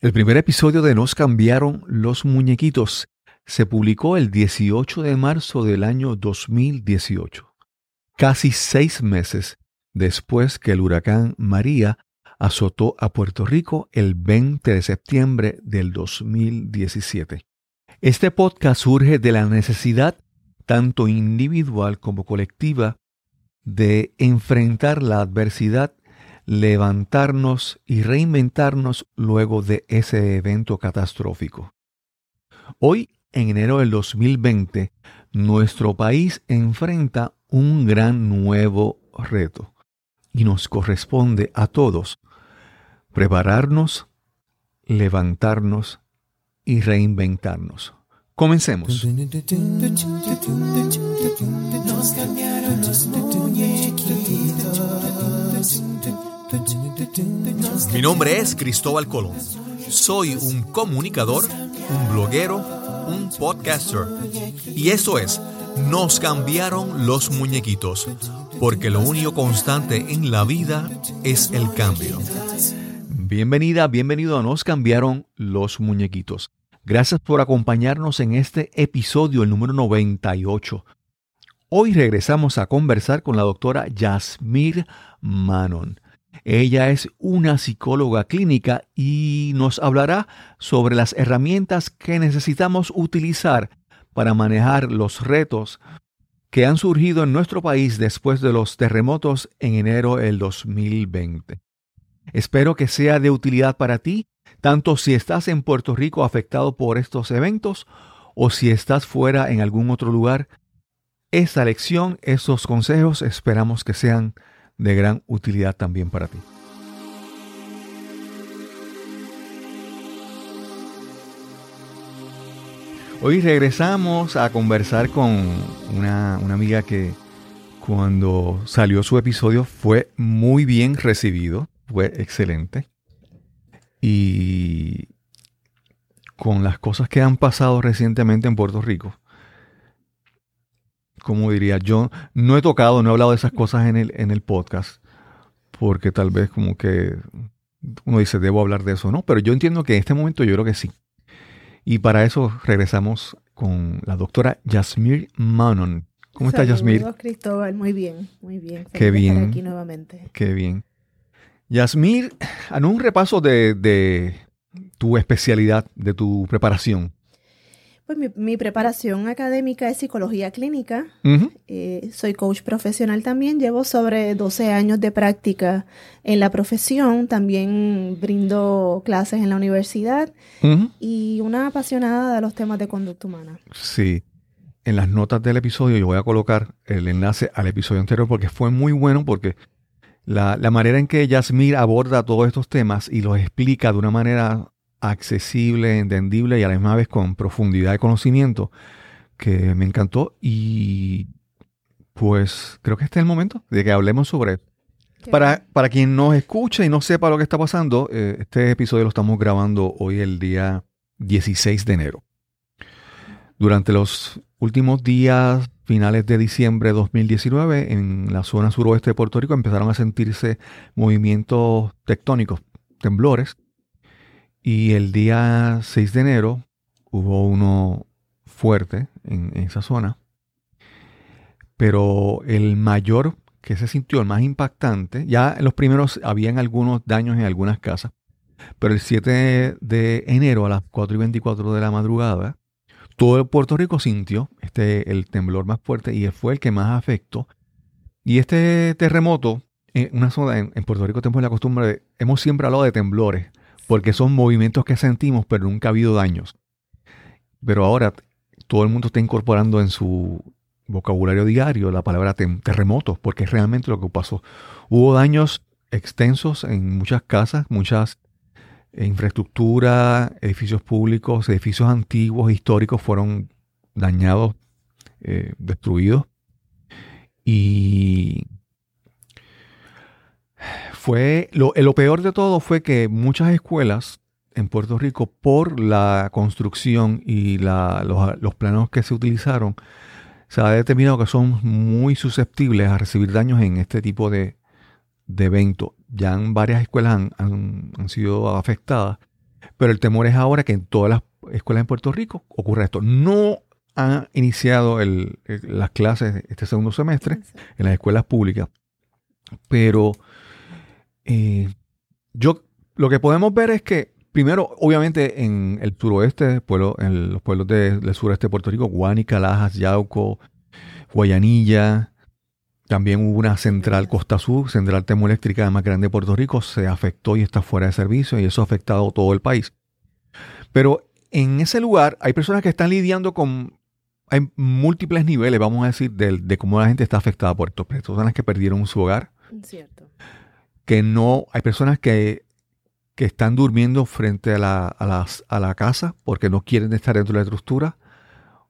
El primer episodio de Nos cambiaron los muñequitos se publicó el 18 de marzo del año 2018, casi seis meses después que el huracán María azotó a Puerto Rico el 20 de septiembre del 2017. Este podcast surge de la necesidad, tanto individual como colectiva, de enfrentar la adversidad levantarnos y reinventarnos luego de ese evento catastrófico. Hoy, en enero del 2020, nuestro país enfrenta un gran nuevo reto y nos corresponde a todos prepararnos, levantarnos y reinventarnos. Comencemos. Mi nombre es Cristóbal Colón. Soy un comunicador, un bloguero, un podcaster. Y eso es, nos cambiaron los muñequitos, porque lo único constante en la vida es el cambio. Bienvenida, bienvenido a Nos cambiaron los muñequitos. Gracias por acompañarnos en este episodio, el número 98. Hoy regresamos a conversar con la doctora Yasmir Manon. Ella es una psicóloga clínica y nos hablará sobre las herramientas que necesitamos utilizar para manejar los retos que han surgido en nuestro país después de los terremotos en enero del 2020. Espero que sea de utilidad para ti, tanto si estás en Puerto Rico afectado por estos eventos o si estás fuera en algún otro lugar. Esta lección, estos consejos, esperamos que sean de gran utilidad también para ti. Hoy regresamos a conversar con una, amiga que cuando salió su episodio fue muy bien recibido, fue excelente. Y con las cosas que han pasado recientemente en Puerto Rico, como diría, yo no he tocado, no he hablado de esas cosas en el, en el podcast, porque tal vez como que uno dice, debo hablar de eso, ¿no? Pero yo entiendo que en este momento yo creo que sí. Y para eso regresamos con la doctora Yasmir Manon. ¿Cómo estás, Yasmir? Cristóbal, muy bien, muy bien. Qué bien. Estar aquí nuevamente. Qué bien. Yasmir, en un repaso de, de tu especialidad, de tu preparación. Pues mi, preparación académica es psicología clínica. Eh, soy coach profesional también. Llevo sobre 12 años de práctica en la profesión. También brindo clases en la universidad. Y una apasionada de los temas de conducta humana. Sí. En las notas del episodio yo voy a colocar el enlace al episodio anterior porque fue muy bueno porque la, la manera en que Yasmir aborda todos estos temas y los explica de una manera accesible, entendible y a la misma vez con profundidad de conocimiento que me encantó y pues creo que este es el momento de que hablemos sobre. Para, para quien nos escuche y no sepa lo que está pasando, eh, este episodio lo estamos grabando hoy el día 16 de enero. Durante los últimos días, finales de diciembre de 2019, en la zona suroeste de Puerto Rico empezaron a sentirse movimientos tectónicos, temblores, y el día 6 de enero hubo uno fuerte en, esa zona. Pero el mayor que se sintió, el más impactante, ya en los primeros habían algunos daños en algunas casas, pero el 7 de enero a las 4 y 24 de la madrugada, todo Puerto Rico sintió este, el temblor más fuerte y fue el que más afectó. Y este terremoto, en una zona en, Puerto Rico tenemos la costumbre de, hemos siempre hablado de temblores, porque son movimientos que sentimos, pero nunca ha habido daños. Pero ahora todo el mundo está incorporando en su vocabulario diario la palabra terremotos, porque es realmente lo que pasó. Hubo daños extensos en muchas casas, muchas infraestructuras, edificios públicos, edificios antiguos, históricos fueron dañados, eh, destruidos. Y fue lo, lo, peor de todo fue que muchas escuelas en Puerto Rico, por la construcción y los, planos que se utilizaron, se ha determinado que son muy susceptibles a recibir daños en este tipo de, de eventos. Ya en varias escuelas han, sido afectadas, Pero el temor es ahora que en todas las escuelas en Puerto Rico ocurra esto. No ha iniciado las clases este segundo semestre en las escuelas públicas, pero eh, yo lo que podemos ver es que primero, obviamente, en el suroeste, pueblo, en los pueblos del sureste de Puerto Rico, Guánica, Lajas, Yauco, Guayanilla, también hubo una central Costa Sur, central termoeléctrica más grande de Puerto Rico, se afectó y está fuera de servicio y eso ha afectado todo el país. Pero en ese lugar hay personas que están lidiando con hay múltiples niveles, vamos a decir, de, cómo la gente está afectada por esto. Personas que perdieron su hogar. Cierto. Que no, hay personas que, que están durmiendo frente a la, a, la casa porque no quieren estar dentro de la estructura.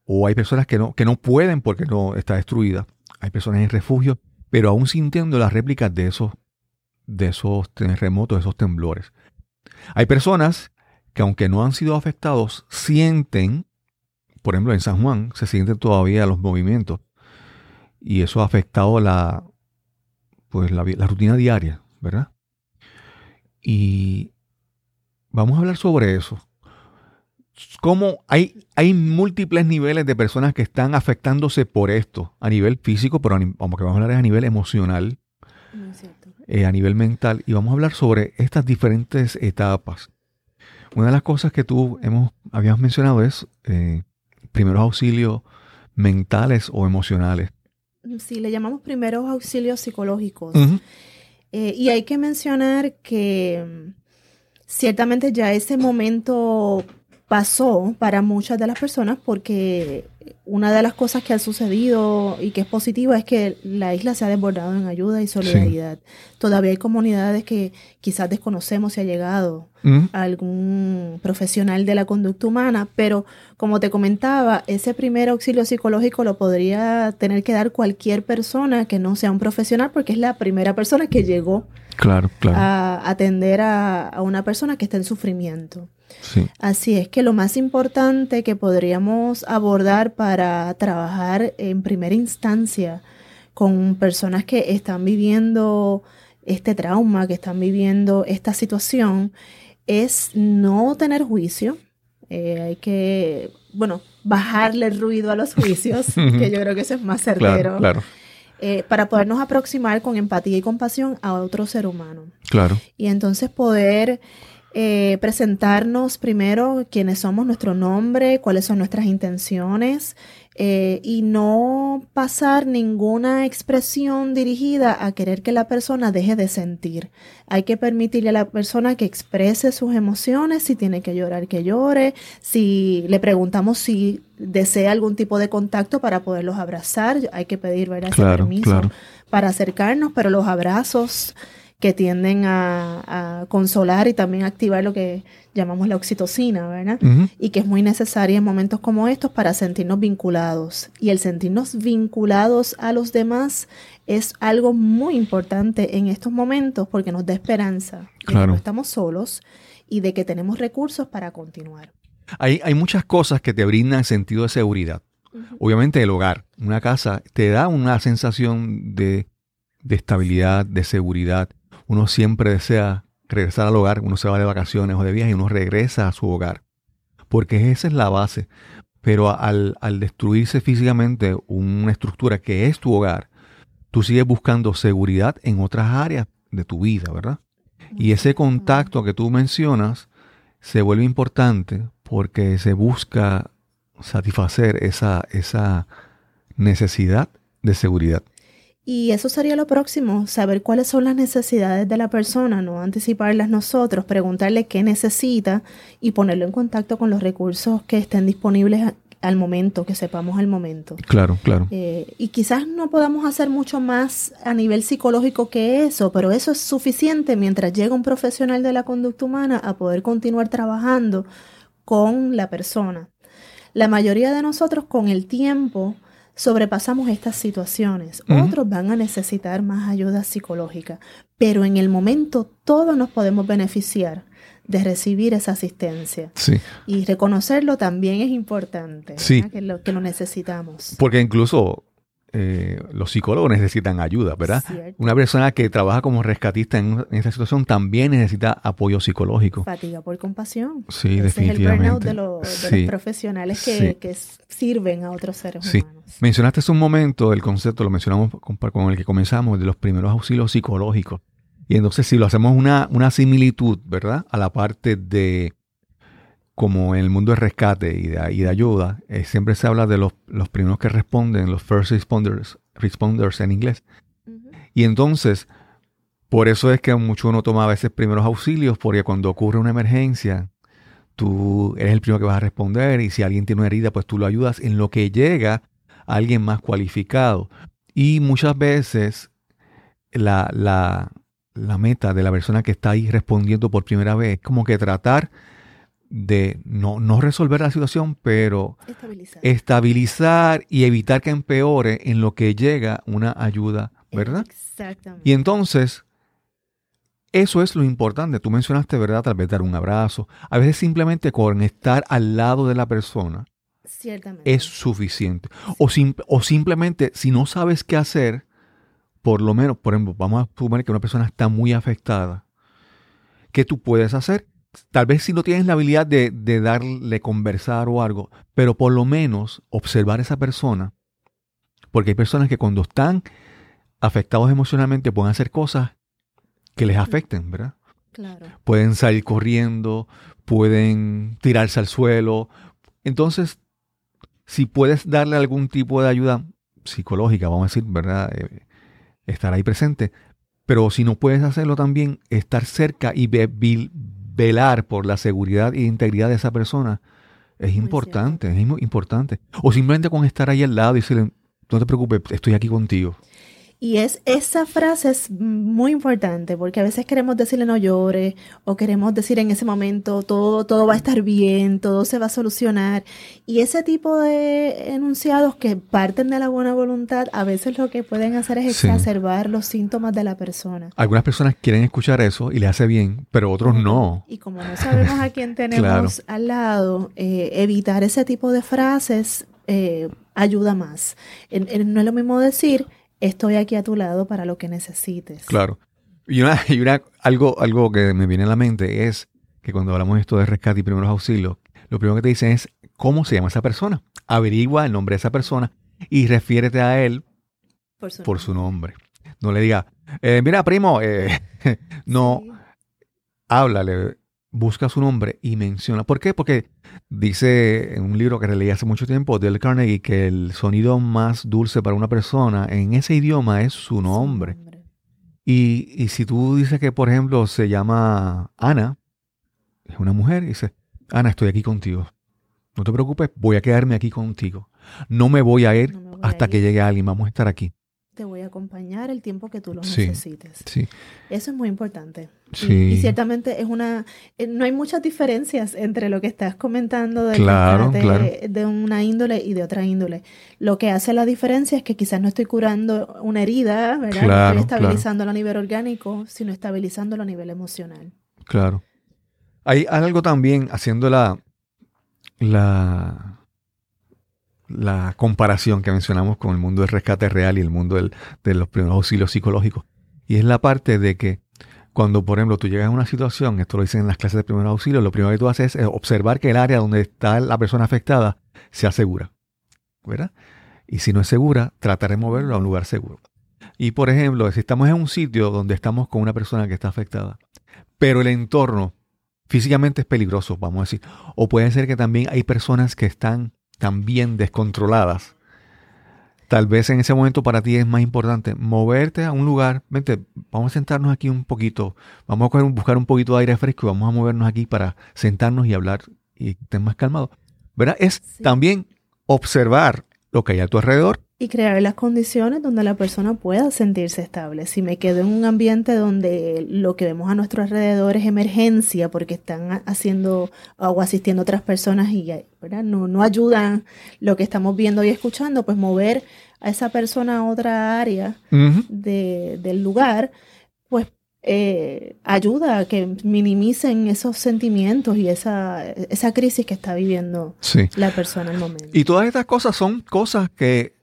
O hay personas que no, que no pueden porque no está destruida. Hay personas en refugio, pero aún sintiendo las réplicas de esos, de esos terremotos, de esos temblores. Hay personas que aunque no han sido afectados, sienten por ejemplo, en San Juan se sienten todavía los movimientos y eso ha afectado la, pues la, rutina diaria, ¿verdad? Y vamos a hablar sobre eso. Cómo hay, hay múltiples niveles de personas que están afectándose por esto, a nivel físico, pero como que vamos a hablar a nivel emocional, eh, a nivel mental, y vamos a hablar sobre estas diferentes etapas. Una de las cosas que tú hemos, habíamos mencionado es eh, primeros auxilios mentales o emocionales. Sí, le llamamos primeros auxilios psicológicos. Eh, y hay que mencionar que mm, ciertamente ya ese momento pasó para muchas de las personas porque una de las cosas que ha sucedido y que es positiva es que la isla se ha desbordado en ayuda y solidaridad. Todavía hay comunidades que quizás desconocemos si ha llegado algún profesional de la conducta humana, pero como te comentaba, ese primer auxilio psicológico lo podría tener que dar cualquier persona que no sea un profesional porque es la primera persona que llegó claro, claro. a atender a, a una persona que está en sufrimiento. Así es que lo más importante que podríamos abordar para trabajar en primera instancia con personas que están viviendo este trauma, que están viviendo esta situación, es no tener juicio. Eh, hay que, bueno, bajarle el ruido a los juicios, que yo creo que eso es más certero. Claro, eh, para podernos aproximar con empatía y compasión a otro ser humano. Claro. Y entonces poder eh, presentarnos primero quiénes somos, nuestro nombre, cuáles son nuestras intenciones eh, y no pasar ninguna expresión dirigida a querer que la persona deje de sentir. Hay que permitirle a la persona que exprese sus emociones, si tiene que llorar, que llore, si le preguntamos si desea algún tipo de contacto para poderlos abrazar, hay que pedir ¿verdad? permiso para acercarnos, pero los abrazos que tienden a, consolar y también activar lo que llamamos la oxitocina, ¿verdad? Y que es muy necesaria en momentos como estos para sentirnos vinculados. Y el sentirnos vinculados a los demás es algo muy importante en estos momentos porque nos da esperanza de que no estamos solos y de que tenemos recursos para continuar. Hay, hay muchas cosas que te brindan sentido de seguridad. Obviamente el hogar, una casa, te da una sensación de, de estabilidad, de seguridad uno siempre desea regresar al hogar, uno se va de vacaciones o de viaje y uno regresa a su hogar, porque esa es la base. Pero al, destruirse físicamente una estructura que es tu hogar, tú sigues buscando seguridad en otras áreas de tu vida, ¿verdad? Y ese contacto que tú mencionas se vuelve importante porque se busca satisfacer esa, esa necesidad de seguridad. Y eso sería lo próximo, saber cuáles son las necesidades de la persona, no anticiparlas nosotros, preguntarle qué necesita y ponerlo en contacto con los recursos que estén disponibles al momento, que sepamos al momento. Claro, claro. Eh, y quizás no podamos hacer mucho más a nivel psicológico que eso, pero eso es suficiente mientras llega un profesional de la conducta humana a poder continuar trabajando con la persona. La mayoría de nosotros con el tiempo sobrepasamos estas situaciones. Otros van a necesitar más ayuda psicológica, pero en el momento todos nos podemos beneficiar de recibir esa asistencia. Sí. Y reconocerlo también es importante, sí. que, lo, que lo necesitamos. Porque incluso eh, los psicólogos necesitan ayuda, ¿verdad? Una persona que trabaja como rescatista en, esta situación también necesita apoyo psicológico. Fatiga por compasión. Sí, definitivamente. Es el burnout de, los profesionales que, sirven a otros seres sí. humanos. Mencionaste hace un momento el concepto, lo mencionamos con, el que comenzamos, de los primeros auxilios psicológicos. Y entonces si lo hacemos una, una similitud, ¿verdad? A la parte de como en el mundo de rescate y de, y de ayuda, eh, siempre se habla de los, los, primeros que responden, los first responders, responders en inglés. Y entonces, por eso es que mucho uno toma a veces primeros auxilios, porque cuando ocurre una emergencia, tú eres el primero que vas a responder y si alguien tiene una herida, pues tú lo ayudas en lo que llega a alguien más cualificado. Y muchas veces la, la, la meta de la persona que está ahí respondiendo por primera vez es como que tratar de no, no resolver la situación, pero estabilizar. y evitar que empeore en lo que llega una ayuda, ¿verdad? Exactamente. Y entonces, eso es lo importante. Tú mencionaste, ¿verdad? Tal vez dar un abrazo. A veces simplemente con estar al lado de la persona es suficiente. O, o simplemente, si no sabes qué hacer, por lo menos, por ejemplo, vamos a suponer que una persona está muy afectada. ¿Qué tú puedes hacer? Tal vez si no tienes la habilidad de, darle conversar o algo, pero por lo menos observar a esa persona, porque hay personas que cuando están afectados emocionalmente pueden hacer cosas que les afecten, ¿verdad? Claro. Pueden salir corriendo, pueden tirarse al suelo. Entonces, si puedes darle algún tipo de ayuda psicológica, vamos a decir, ¿verdad? Eh, estar ahí presente. Pero si no puedes hacerlo también, estar cerca y velar por la seguridad e integridad de esa persona es importante, es importante. O simplemente con estar ahí al lado y decirle, no te preocupes, estoy aquí contigo. Y es, esa frase es muy importante porque a veces queremos decirle no llore o queremos decir en ese momento todo, todo va a estar bien, todo se va a solucionar. Y ese tipo de enunciados que parten de la buena voluntad a veces lo que pueden hacer es exacerbar los síntomas de la persona. Algunas personas quieren escuchar eso y le hace bien, pero otros no. Y como no sabemos a quién tenemos al lado, eh, evitar ese tipo de frases eh, ayuda más. no es lo mismo decir estoy aquí a tu lado para lo que necesites. Claro. Y, una, y una, algo, algo que me viene a la mente es que cuando hablamos de esto de rescate y primeros auxilios, lo primero que te dicen es cómo se llama esa persona. Averigua el nombre de esa persona y refiérete a él por su, nombre. No le diga, eh, mira, primo, eh, no, háblale, busca su nombre y menciona. ¿Por qué? Porque dice en un libro que leí hace mucho tiempo, Dale Carnegie, que el sonido más dulce para una persona en ese idioma es su nombre. Y, y, si tú dices que, por ejemplo, se llama Ana, es una mujer, y dice, Ana, estoy aquí contigo. No te preocupes, voy a quedarme aquí contigo. No me voy a ir hasta que llegue alguien, vamos a estar aquí te voy a acompañar el tiempo que tú lo necesites. Sí. Eso es muy importante. Sí. Y, ciertamente es una, eh, no hay muchas diferencias entre lo que estás comentando de, de una índole y de otra índole. Lo que hace la diferencia es que quizás no estoy curando una herida, ¿verdad? no estoy estabilizándolo a nivel orgánico, sino estabilizándolo a nivel emocional. Claro. Hay algo también haciendo la, la la comparación que mencionamos con el mundo del rescate real y el mundo de los primeros auxilios psicológicos. Y es la parte de que cuando, por ejemplo, tú llegas a una situación, esto lo dicen en las clases de primeros auxilios, lo primero que tú haces es observar que el área donde está la persona afectada sea segura. ¿Verdad? Y si no es segura, tratar de moverlo a un lugar seguro. Y por ejemplo, si estamos en un sitio donde estamos con una persona que está afectada, pero el entorno físicamente es peligroso, vamos a decir, o puede ser que también hay personas que están también descontroladas, tal vez en ese momento para ti es más importante moverte a un lugar, vente, vamos a sentarnos aquí un poquito, vamos a buscar un poquito de aire fresco y vamos a movernos aquí para sentarnos y hablar y estar más calmado. ¿Verdad? Es también observar lo que hay a tu alrededor y crear las condiciones donde la persona pueda sentirse estable. Si me quedo en un ambiente donde lo que vemos a nuestro alrededor es emergencia porque están haciendo o asistiendo a otras personas y No, no ayudan lo que estamos viendo y escuchando, pues mover a esa persona a otra área del lugar, pues eh, ayuda a que minimicen esos sentimientos y esa, esa crisis que está viviendo la persona en el momento. Y todas estas cosas son cosas que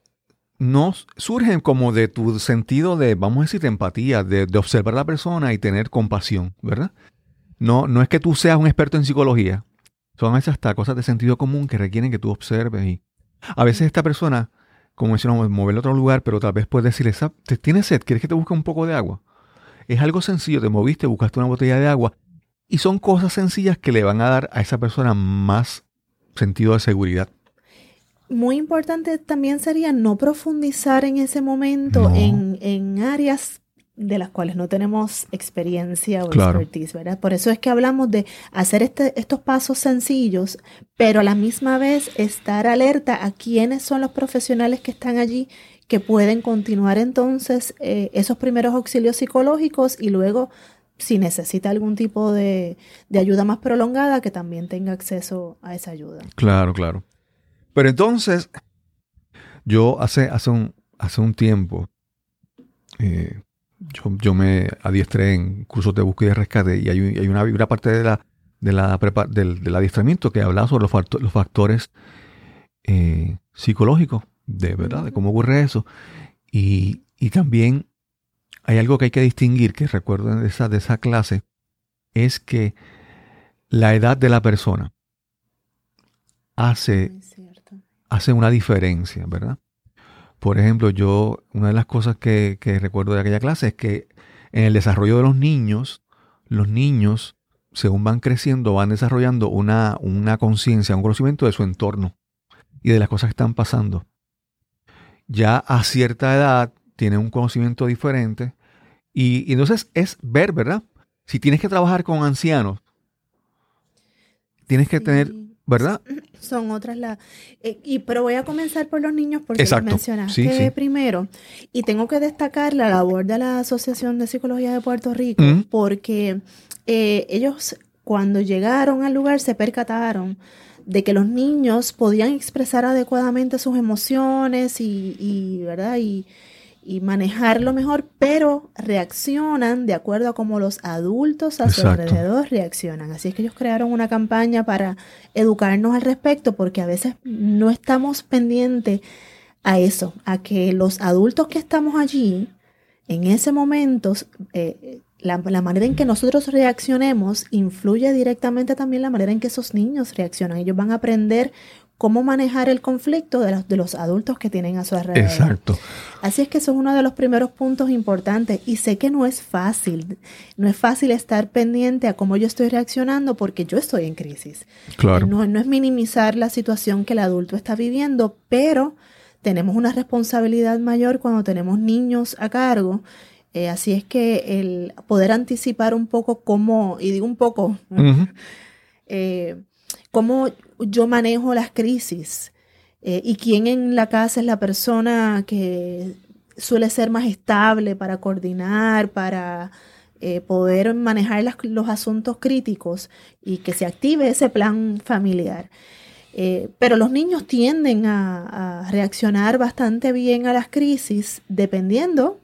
no surgen como de tu sentido de, vamos a decir, de empatía, de, observar a la persona y tener compasión, ¿verdad? No, no es que tú seas un experto en psicología, son esas hasta cosas de sentido común que requieren que tú observes y a veces esta persona, como decíamos, moverlo a otro lugar, pero tal vez puedes decirle, ¿tienes sed? ¿Quieres que te busque un poco de agua? Es algo sencillo, te moviste, buscaste una botella de agua y son cosas sencillas que le van a dar a esa persona más sentido de seguridad muy importante también sería no profundizar en ese momento en, en, áreas de las cuales no tenemos experiencia o expertise, ¿verdad? Por eso es que hablamos de hacer este, estos pasos sencillos, pero a la misma vez estar alerta a quiénes son los profesionales que están allí que pueden continuar entonces eh, esos primeros auxilios psicológicos y luego si necesita algún tipo de, de ayuda más prolongada, que también tenga acceso a esa ayuda. Claro, claro. Pero entonces, yo hace, hace, un, hace un tiempo, eh, yo, me adiestré en cursos de búsqueda y rescate y hay, una, parte de la, de la del, adiestramiento que habla sobre los, factores eh, psicológicos, de verdad, de cómo ocurre eso. Y, también hay algo que hay que distinguir, que recuerdo de esa, de esa clase, es que la edad de la persona hace hace una diferencia, ¿verdad? Por ejemplo, yo, una de las cosas que, recuerdo de aquella clase es que en el desarrollo de los niños, los niños, según van creciendo, van desarrollando una, una conciencia, un conocimiento de su entorno y de las cosas que están pasando. Ya a cierta edad tienen un conocimiento diferente y, entonces es ver, ¿verdad? Si tienes que trabajar con ancianos, tienes que tener ¿verdad? Son otras las... Eh, y, pero voy a comenzar por los niños porque Exacto. mencionaste primero. Y tengo que destacar la labor de la Asociación de Psicología de Puerto Rico porque eh, ellos cuando llegaron al lugar se percataron de que los niños podían expresar adecuadamente sus emociones y, y ¿verdad? Y, y manejarlo mejor, pero reaccionan de acuerdo a cómo los adultos a su alrededor reaccionan. Así es que ellos crearon una campaña para educarnos al respecto, porque a veces no estamos pendientes a eso, a que los adultos que estamos allí, en ese momento, eh, la, la, manera en que nosotros reaccionemos influye directamente también la manera en que esos niños reaccionan. Ellos van a aprender cómo manejar el conflicto de los, de los adultos que tienen a su alrededor. Exacto. Así es que eso es uno de los primeros puntos importantes y sé que no es fácil, no es fácil estar pendiente a cómo yo estoy reaccionando porque yo estoy en crisis. Claro. No, no es minimizar la situación que el adulto está viviendo, pero tenemos una responsabilidad mayor cuando tenemos niños a cargo. Eh, así es que el poder anticipar un poco cómo, y digo un poco, eh, cómo yo manejo las crisis eh, y quién en la casa es la persona que suele ser más estable para coordinar, para eh, poder manejar los asuntos críticos y que se active ese plan familiar. Eh, pero los niños tienden a, reaccionar bastante bien a las crisis dependiendo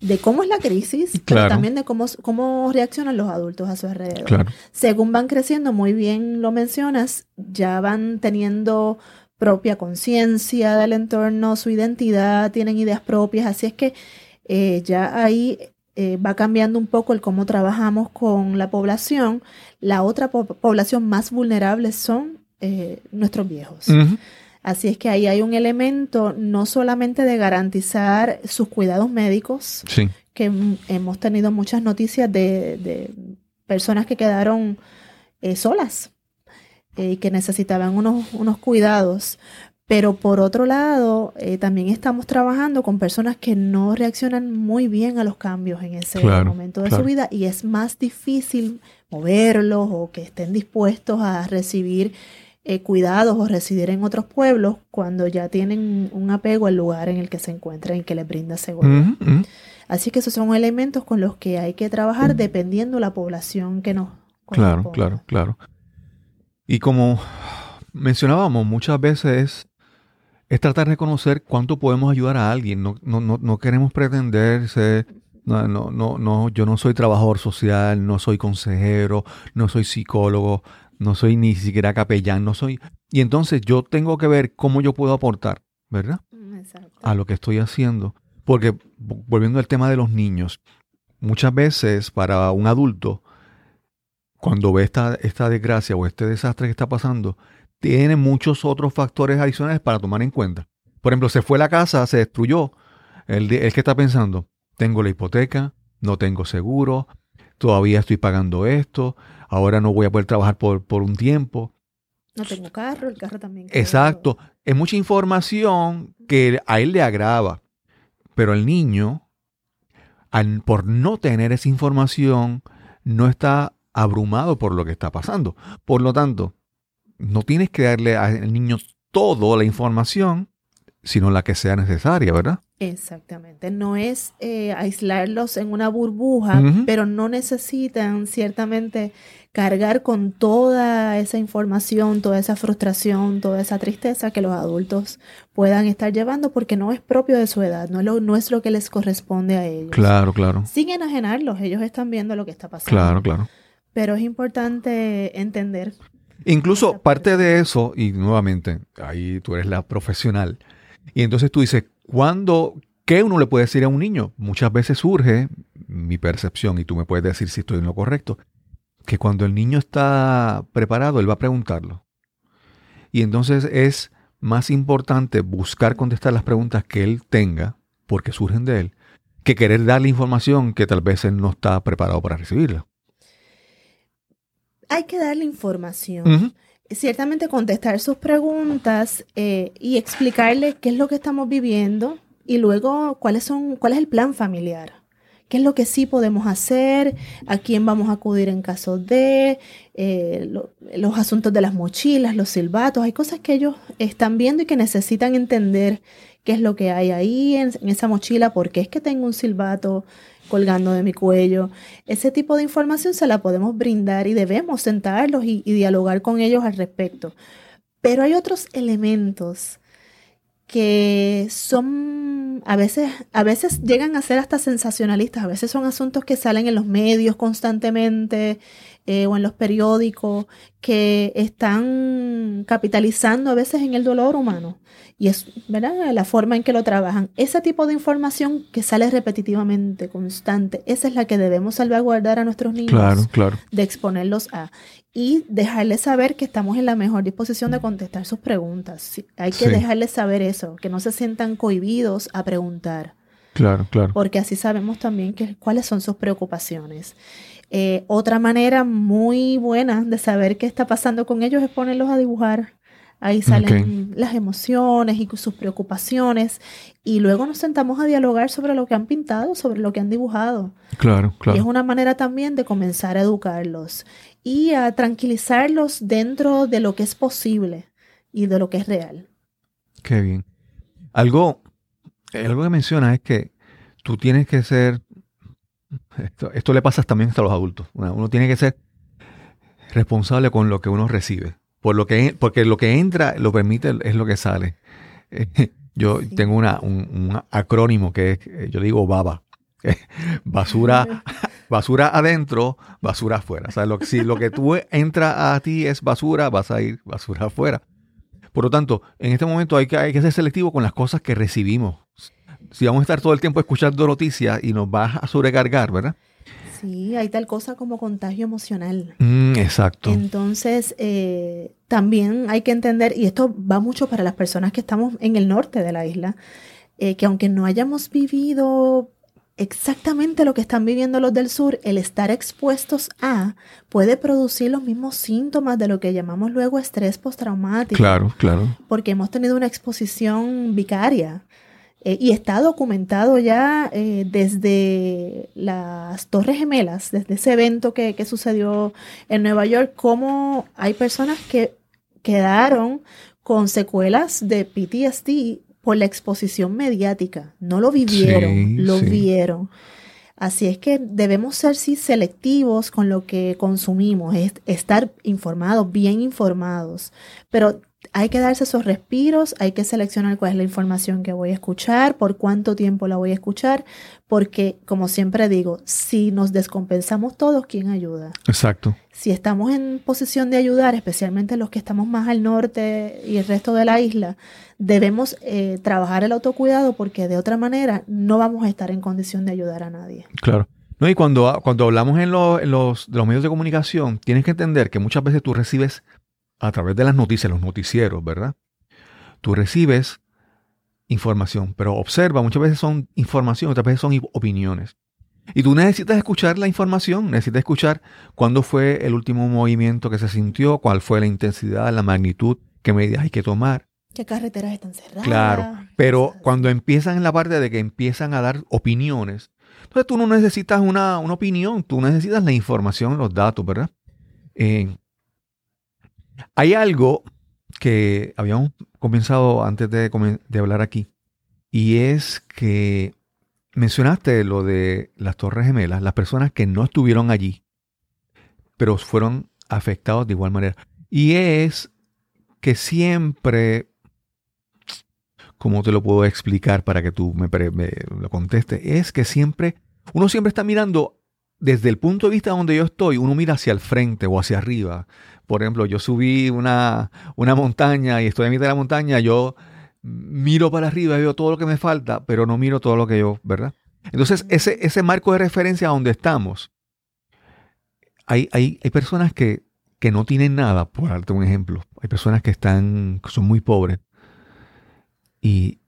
de cómo es la crisis, pero también de cómo, cómo reaccionan los adultos a su alrededor. Según van creciendo, muy bien lo mencionas, ya van teniendo propia conciencia del entorno, su identidad, tienen ideas propias, así es que eh, ya ahí eh, va cambiando un poco el cómo trabajamos con la población. La otra población más vulnerable son eh, nuestros viejos. Así es que ahí hay un elemento no solamente de garantizar sus cuidados médicos, que hemos tenido muchas noticias de, personas que quedaron eh, solas eh, y que necesitaban unos, unos, cuidados. Pero por otro lado, eh, también estamos trabajando con personas que no reaccionan muy bien a los cambios en ese momento de su vida y es más difícil moverlos o que estén dispuestos a recibir eh, cuidados o residir en otros pueblos cuando ya tienen un apego al lugar en el que se encuentran y que les brinda seguridad. Así que esos son elementos con los que hay que trabajar dependiendo la población que nos... Claro, claro, claro. Y como mencionábamos, muchas veces es tratar de conocer cuánto podemos ayudar a alguien. No, no, no, no queremos pretender ser no, no, no, no, yo no soy trabajador social, no soy consejero, no soy psicólogo, no soy ni siquiera capellán, no soy... Y entonces yo tengo que ver cómo yo puedo aportar, ¿verdad? a lo que estoy haciendo. Porque, volviendo al tema de los niños, muchas veces para un adulto, cuando ve esta, esta desgracia o este desastre que está pasando, tiene muchos otros factores adicionales para tomar en cuenta. Por ejemplo, se fue la casa, se destruyó. El, el que está pensando, tengo la hipoteca, no tengo seguro, todavía estoy pagando esto, ahora no voy a poder trabajar por, por un tiempo. No tengo carro, el carro también. Exacto. Es mucha información que a él le agrava. Pero el niño, por no tener esa información, no está abrumado por lo que está pasando. Por lo tanto, no tienes que darle al niño toda la información, sino la que sea necesaria, ¿verdad? Exactamente. No es eh, aislarlos en una burbuja, pero no necesitan ciertamente cargar con toda esa información, toda esa frustración, toda esa tristeza que los adultos puedan estar llevando porque no es propio de su edad, no es lo, no es lo que les corresponde a ellos. Claro, claro. Sin enajenarlos, ellos están viendo lo que está pasando. Claro, claro. Pero es importante entender. Incluso parte de eso, y nuevamente, ahí tú eres la profesional, y entonces tú dices, ¿cuándo, qué uno le puede decir a un niño? Muchas veces surge mi percepción, y tú me puedes decir si estoy en lo correcto, que cuando el niño está preparado, él va a preguntarlo. Y entonces es más importante buscar contestar las preguntas que él tenga, porque surgen de él, que querer darle información que tal vez él no está preparado para recibirla. Hay que darle información ciertamente contestar sus preguntas eh, y explicarle qué es lo que estamos viviendo y luego cuáles son, cuál es el plan familiar. ¿Qué es lo que sí podemos hacer? ¿A quién vamos a acudir en caso de? Eh, los asuntos de las mochilas, los silbatos. Hay cosas que ellos están viendo y que necesitan entender qué es lo que hay ahí en, en esa mochila, por qué es que tengo un silbato, colgando de mi cuello. Ese tipo de información se la podemos brindar y debemos sentarlos y, dialogar con ellos al respecto. Pero hay otros elementos que son a veces, a veces llegan a ser hasta sensacionalistas, a veces son asuntos que salen en los medios constantemente eh, o en los periódicos que están capitalizando a veces en el dolor humano y es ¿verdad? la forma en que lo trabajan. Ese tipo de información que sale repetitivamente, constante, esa es la que debemos salvaguardar a nuestros niños claro, claro. de exponerlos a y dejarles saber que estamos en la mejor disposición de contestar sus preguntas. Hay que dejarles saber eso, que no se sientan cohibidos a preguntar. Claro, claro. Porque así sabemos también que, cuáles son sus preocupaciones. Eh, otra manera muy buena de saber qué está pasando con ellos es ponerlos a dibujar. Ahí salen las emociones y sus preocupaciones. Y luego nos sentamos a dialogar sobre lo que han pintado, sobre lo que han dibujado. Claro, claro. Y es una manera también de comenzar a educarlos y a tranquilizarlos dentro de lo que es posible y de lo que es real. Qué bien. Algo, algo que menciona es que tú tienes que ser, esto, esto le pasa también a los adultos, uno tiene que ser responsable con lo que uno recibe. Por lo que, porque lo que entra lo permite es lo que sale. yo tengo una, un, acrónimo que es, eh, yo digo baba. basura, basura adentro, basura afuera. O sea, lo, si lo que tú entra a ti es basura, vas a ir basura afuera. Por lo tanto, en este momento hay que, hay que ser selectivo con las cosas que recibimos. Si vamos a estar todo el tiempo escuchando noticias y nos va a sobrecargar, ¿verdad? Sí, hay tal cosa como contagio emocional. Mm, exacto. Entonces, eh, también hay que entender, y esto va mucho para las personas que estamos en el norte de la isla, eh, que aunque no hayamos vivido exactamente lo que están viviendo los del sur, el estar expuestos a puede producir los mismos síntomas de lo que llamamos luego estrés postraumático. Claro, claro. Porque hemos tenido una exposición vicaria. Eh, y está documentado ya eh, desde las Torres Gemelas, desde ese evento que, que, sucedió en Nueva York, cómo hay personas que quedaron con secuelas de PTSD por la exposición mediática. No lo vivieron, lo vieron. Así es que debemos ser sí selectivos con lo que consumimos, es estar informados, bien informados, pero hay que darse esos respiros, hay que seleccionar cuál es la información que voy a escuchar, por cuánto tiempo la voy a escuchar, porque como siempre digo, si nos descompensamos todos, ¿quién ayuda? Exacto. Si estamos en posición de ayudar, especialmente los que estamos más al norte y el resto de la isla, debemos eh, trabajar el autocuidado porque de otra manera no vamos a estar en condición de ayudar a nadie. Claro. No, y cuando, cuando hablamos en, los, de los medios de comunicación, tienes que entender que muchas veces tú recibes a través de las noticias, los noticieros, ¿verdad? Tú recibes información, pero observa, muchas veces son información, otras veces son opiniones. Y tú necesitas escuchar la información, necesitas escuchar cuándo fue el último movimiento que se sintió, cuál fue la intensidad, la magnitud, qué medidas hay que tomar. ¿Qué carreteras están cerradas? Claro, pero cuando empiezan en la parte de que empiezan a dar opiniones, entonces tú no necesitas una, opinión, tú necesitas la información, los datos, ¿verdad? Eh, hay algo que habíamos comenzado antes de, hablar aquí, y es que mencionaste lo de las Torres Gemelas, las personas que no estuvieron allí, pero fueron afectados de igual manera. Y es que siempre, ¿cómo te lo puedo explicar para que tú me, me lo contestes? Es que siempre, uno siempre está mirando desde el punto de vista donde yo estoy, uno mira hacia el frente o hacia arriba. Por ejemplo, yo subí una, una montaña y estoy a mitad de la montaña, yo miro para arriba y veo todo lo que me falta, pero no miro todo lo que yo, ¿verdad? Entonces, ese, ese marco de referencia donde estamos, hay, hay, hay personas que, que, no tienen nada, por darte un ejemplo. Hay personas que están, que son muy pobres y,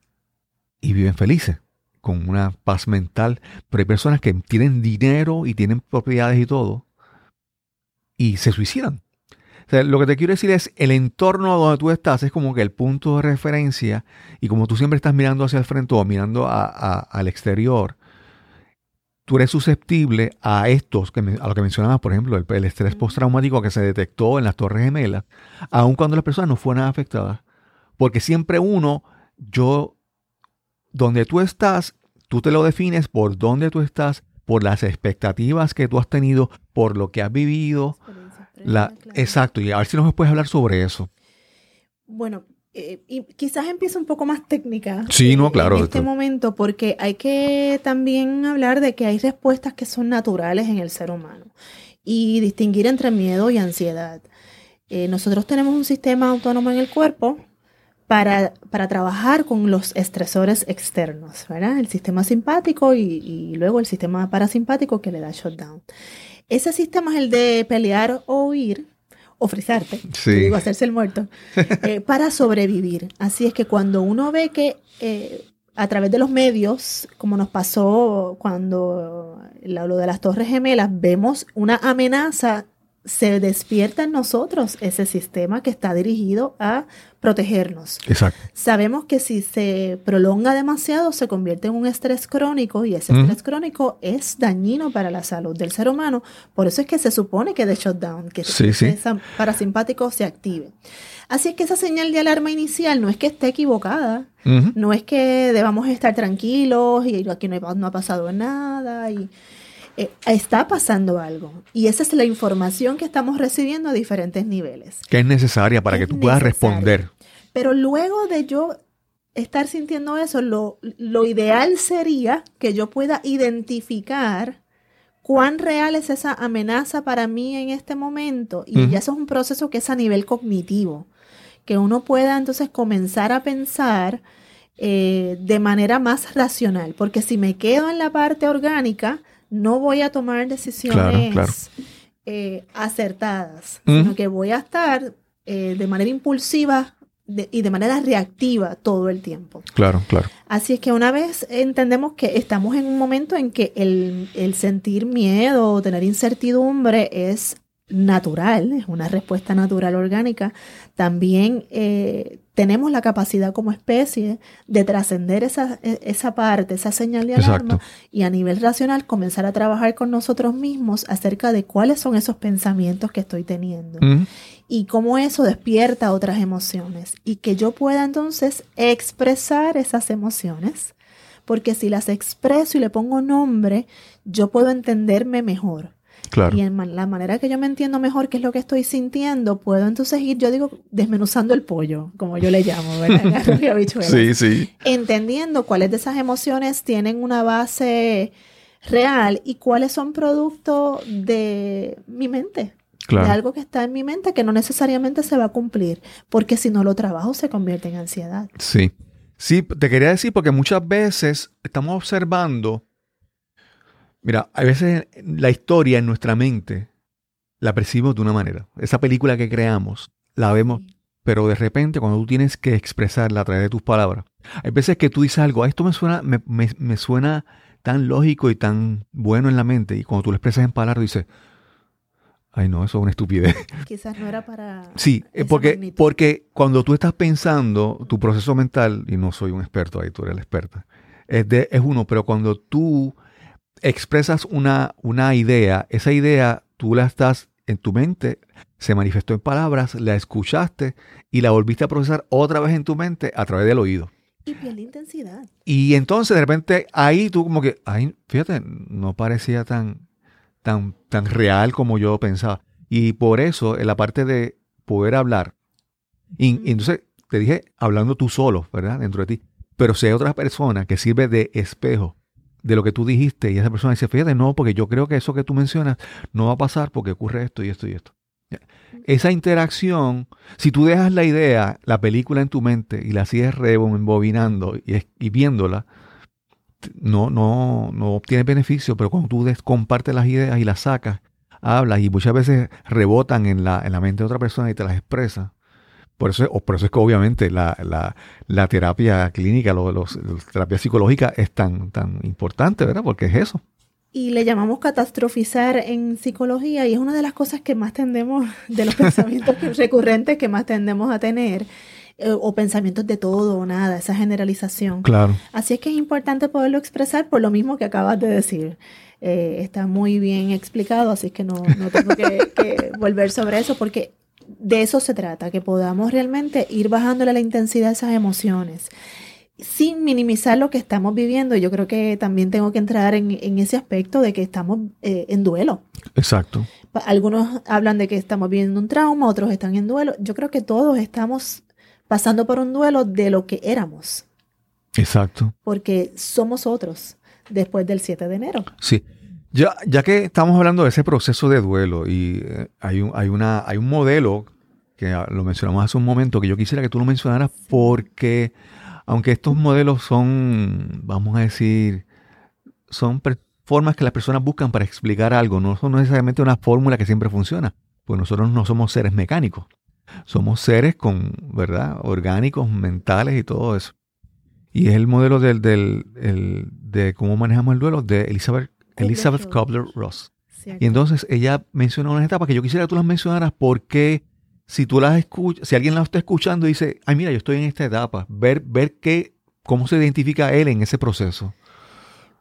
y viven felices con una paz mental, pero hay personas que tienen dinero y tienen propiedades y todo y se suicidan. lo que te quiero decir es, el entorno donde tú estás es como que el punto de referencia y como tú siempre estás mirando hacia el frente o mirando al exterior, tú eres susceptible a estos, que a lo que mencionabas, por ejemplo, el, el estrés postraumático que se detectó en las Torres Gemelas, aun cuando las personas no fueron afectadas. Porque siempre uno, yo donde tú estás, tú te lo defines por dónde tú estás, por las expectativas que tú has tenido, por lo que has vivido. La, Exacto, y a ver si nos puedes hablar sobre eso. Bueno, eh, y quizás empiece un poco más técnica. Sí, no, claro. En este momento, porque hay que también hablar de que hay respuestas que son naturales en el ser humano y distinguir entre miedo y ansiedad. Eh, nosotros tenemos un sistema autónomo en el cuerpo para, para, trabajar con los estresores externos, ¿verdad? El sistema simpático y, luego el sistema parasimpático que le da shutdown. Ese sistema es el de pelear o huir o frizarte, digo, hacerse el muerto, eh, para sobrevivir. Así es que cuando uno ve que eh, a través de los medios, como nos pasó cuando lo de las Torres Gemelas, vemos una amenaza se despierta en nosotros ese sistema que está dirigido a protegernos. Exacto. Sabemos que si se prolonga demasiado se convierte en un estrés crónico y ese estrés crónico es dañino para la salud del ser humano. Por eso es que se supone que de shutdown, que el parasimpático se active. Así es que esa señal de alarma inicial no es que esté equivocada, no es que debamos estar tranquilos y aquí no, no ha pasado nada y eh, está pasando algo. Y esa es la información que estamos recibiendo a diferentes niveles. Que es necesaria para que tú puedas responder. Pero luego de yo estar sintiendo eso, lo, ideal sería que yo pueda identificar cuán real es esa amenaza para mí en este momento. Y ya eso es un proceso que es a nivel cognitivo. Que uno pueda entonces comenzar a pensar eh, de manera más racional. Porque si me quedo en la parte orgánica, no voy a tomar decisiones eh, acertadas, sino que voy a estar eh, de manera impulsiva y de manera reactiva todo el tiempo. Claro, claro. Así es que una vez entendemos que estamos en un momento en que el, el sentir miedo o tener incertidumbre es natural, es una respuesta natural orgánica, también eh, tenemos la capacidad como especie de trascender esa, e, esa, parte, esa señal de alarma y a nivel racional comenzar a trabajar con nosotros mismos acerca de cuáles son esos pensamientos que estoy teniendo y cómo eso despierta otras emociones y que yo pueda entonces expresar esas emociones, porque si las expreso y le pongo nombre, yo puedo entenderme mejor Claro. Y en la manera que yo me entiendo mejor qué es lo que estoy sintiendo, puedo entonces ir, yo digo, desmenuzando el pollo, como yo le llamo, ¿verdad? sí, sí. Entendiendo cuáles de esas emociones tienen una base real y cuáles son producto de mi mente. Claro. De algo que está en mi mente que no necesariamente se va a cumplir, porque si no lo trabajo se convierte en ansiedad. Sí. Sí, te quería decir porque muchas veces estamos observando, mira, a veces la historia en nuestra mente la percibimos de una manera. Esa película que creamos, la vemos, pero de repente cuando tú tienes que expresarla a través de tus palabras, hay veces que tú dices algo, esto me suena, me, me suena tan lógico y tan bueno en la mente, y cuando tú lo expresas en palabras dices, Ay, no, eso es una estupidez. Quizás no era para. Sí, eh, porque, porque cuando tú estás pensando, tu proceso mental, y no soy un experto ahí, tú eres la experta, es, de, es uno, pero cuando tú expresas una, una idea, esa idea tú la estás en tu mente, se manifestó en palabras, la escuchaste y la volviste a procesar otra vez en tu mente a través del oído. Y pierde intensidad. Y entonces de repente ahí tú como que, ay, fíjate, no parecía tan, tan, tan real como yo pensaba. Y por eso, en la parte de poder hablar, y, entonces te dije, hablando tú solo, ¿verdad? Dentro de ti. Pero si hay otra persona que sirve de espejo de lo que tú dijiste y esa persona dice, fíjate, no, porque yo creo que eso que tú mencionas no va a pasar porque ocurre esto y esto y esto. Esa interacción, si tú dejas la idea, la película en tu mente y la sigues rebobinando y, y viéndola, no, no, no obtiene beneficio, pero cuando tú compartes las ideas y las sacas, hablas y muchas veces rebotan en la, en la mente de otra persona y te las expresas. Por eso, por eso es que obviamente la, la, la terapia clínica, la terapia psicológica es tan, tan importante, ¿verdad? Porque es eso. Y le llamamos catastrofizar en psicología y es una de las cosas que más tendemos, de los pensamientos recurrentes que más tendemos a tener. Eh, o pensamientos de todo o nada, esa generalización. Claro. Así es que es importante poderlo expresar por lo mismo que acabas de decir. Eh, está muy bien explicado, así que no, no tengo que, volver sobre eso porque de eso se trata, que podamos realmente ir bajándole la intensidad de esas emociones sin minimizar lo que estamos viviendo. Yo creo que también tengo que entrar en, ese aspecto de que estamos eh, en duelo. Exacto. Algunos hablan de que estamos viviendo un trauma, otros están en duelo. Yo creo que todos estamos pasando por un duelo de lo que éramos. Exacto. Porque somos otros después del 7 de enero. Sí. Ya, ya que estamos hablando de ese proceso de duelo y eh, hay, un, hay, una, hay un modelo que lo mencionamos hace un momento que yo quisiera que tú lo mencionaras porque aunque estos modelos son, vamos a decir, son formas que las personas buscan para explicar algo, no son necesariamente una fórmula que siempre funciona, pues nosotros no somos seres mecánicos. Somos seres con, ¿verdad? Orgánicos, mentales y todo eso. Y es el modelo del, del de cómo manejamos el duelo de Elizabeth, Elizabeth Kubler-Ross. Y entonces ella menciona unas etapas que yo quisiera que tú las mencionaras porque si tú las escuchas, si alguien las está escuchando y dice, ay mira, yo estoy en esta etapa, ver, ver qué, cómo se identifica él en ese proceso.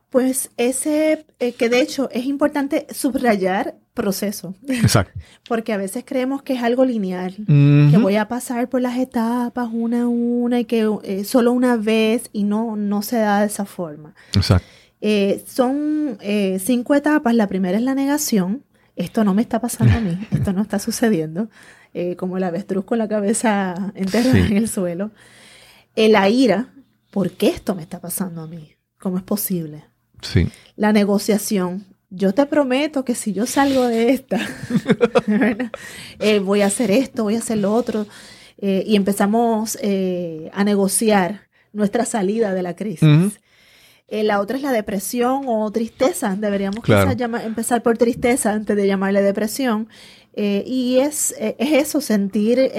Pues ese, eh, que de hecho es importante subrayar proceso. Exacto. Porque a veces creemos que es algo lineal, que voy a pasar por las etapas una a una y que eh, solo una vez y no, no se da de esa forma. Exacto. Eh, son cinco etapas. La primera es la negación. Esto no me está pasando a mí, esto no está sucediendo. como el avestruz con la cabeza enterrada en el suelo. la ira, ¿por qué esto me está pasando a mí? ¿Cómo es posible? La negociación. Yo te prometo que si yo salgo de esta, eh, voy a hacer esto, voy a hacer lo otro. Eh, y empezamos eh, a negociar nuestra salida de la crisis. La otra es la depresión o tristeza. Deberíamos empezar por tristeza antes de llamarle depresión. y es, es, eso, sentir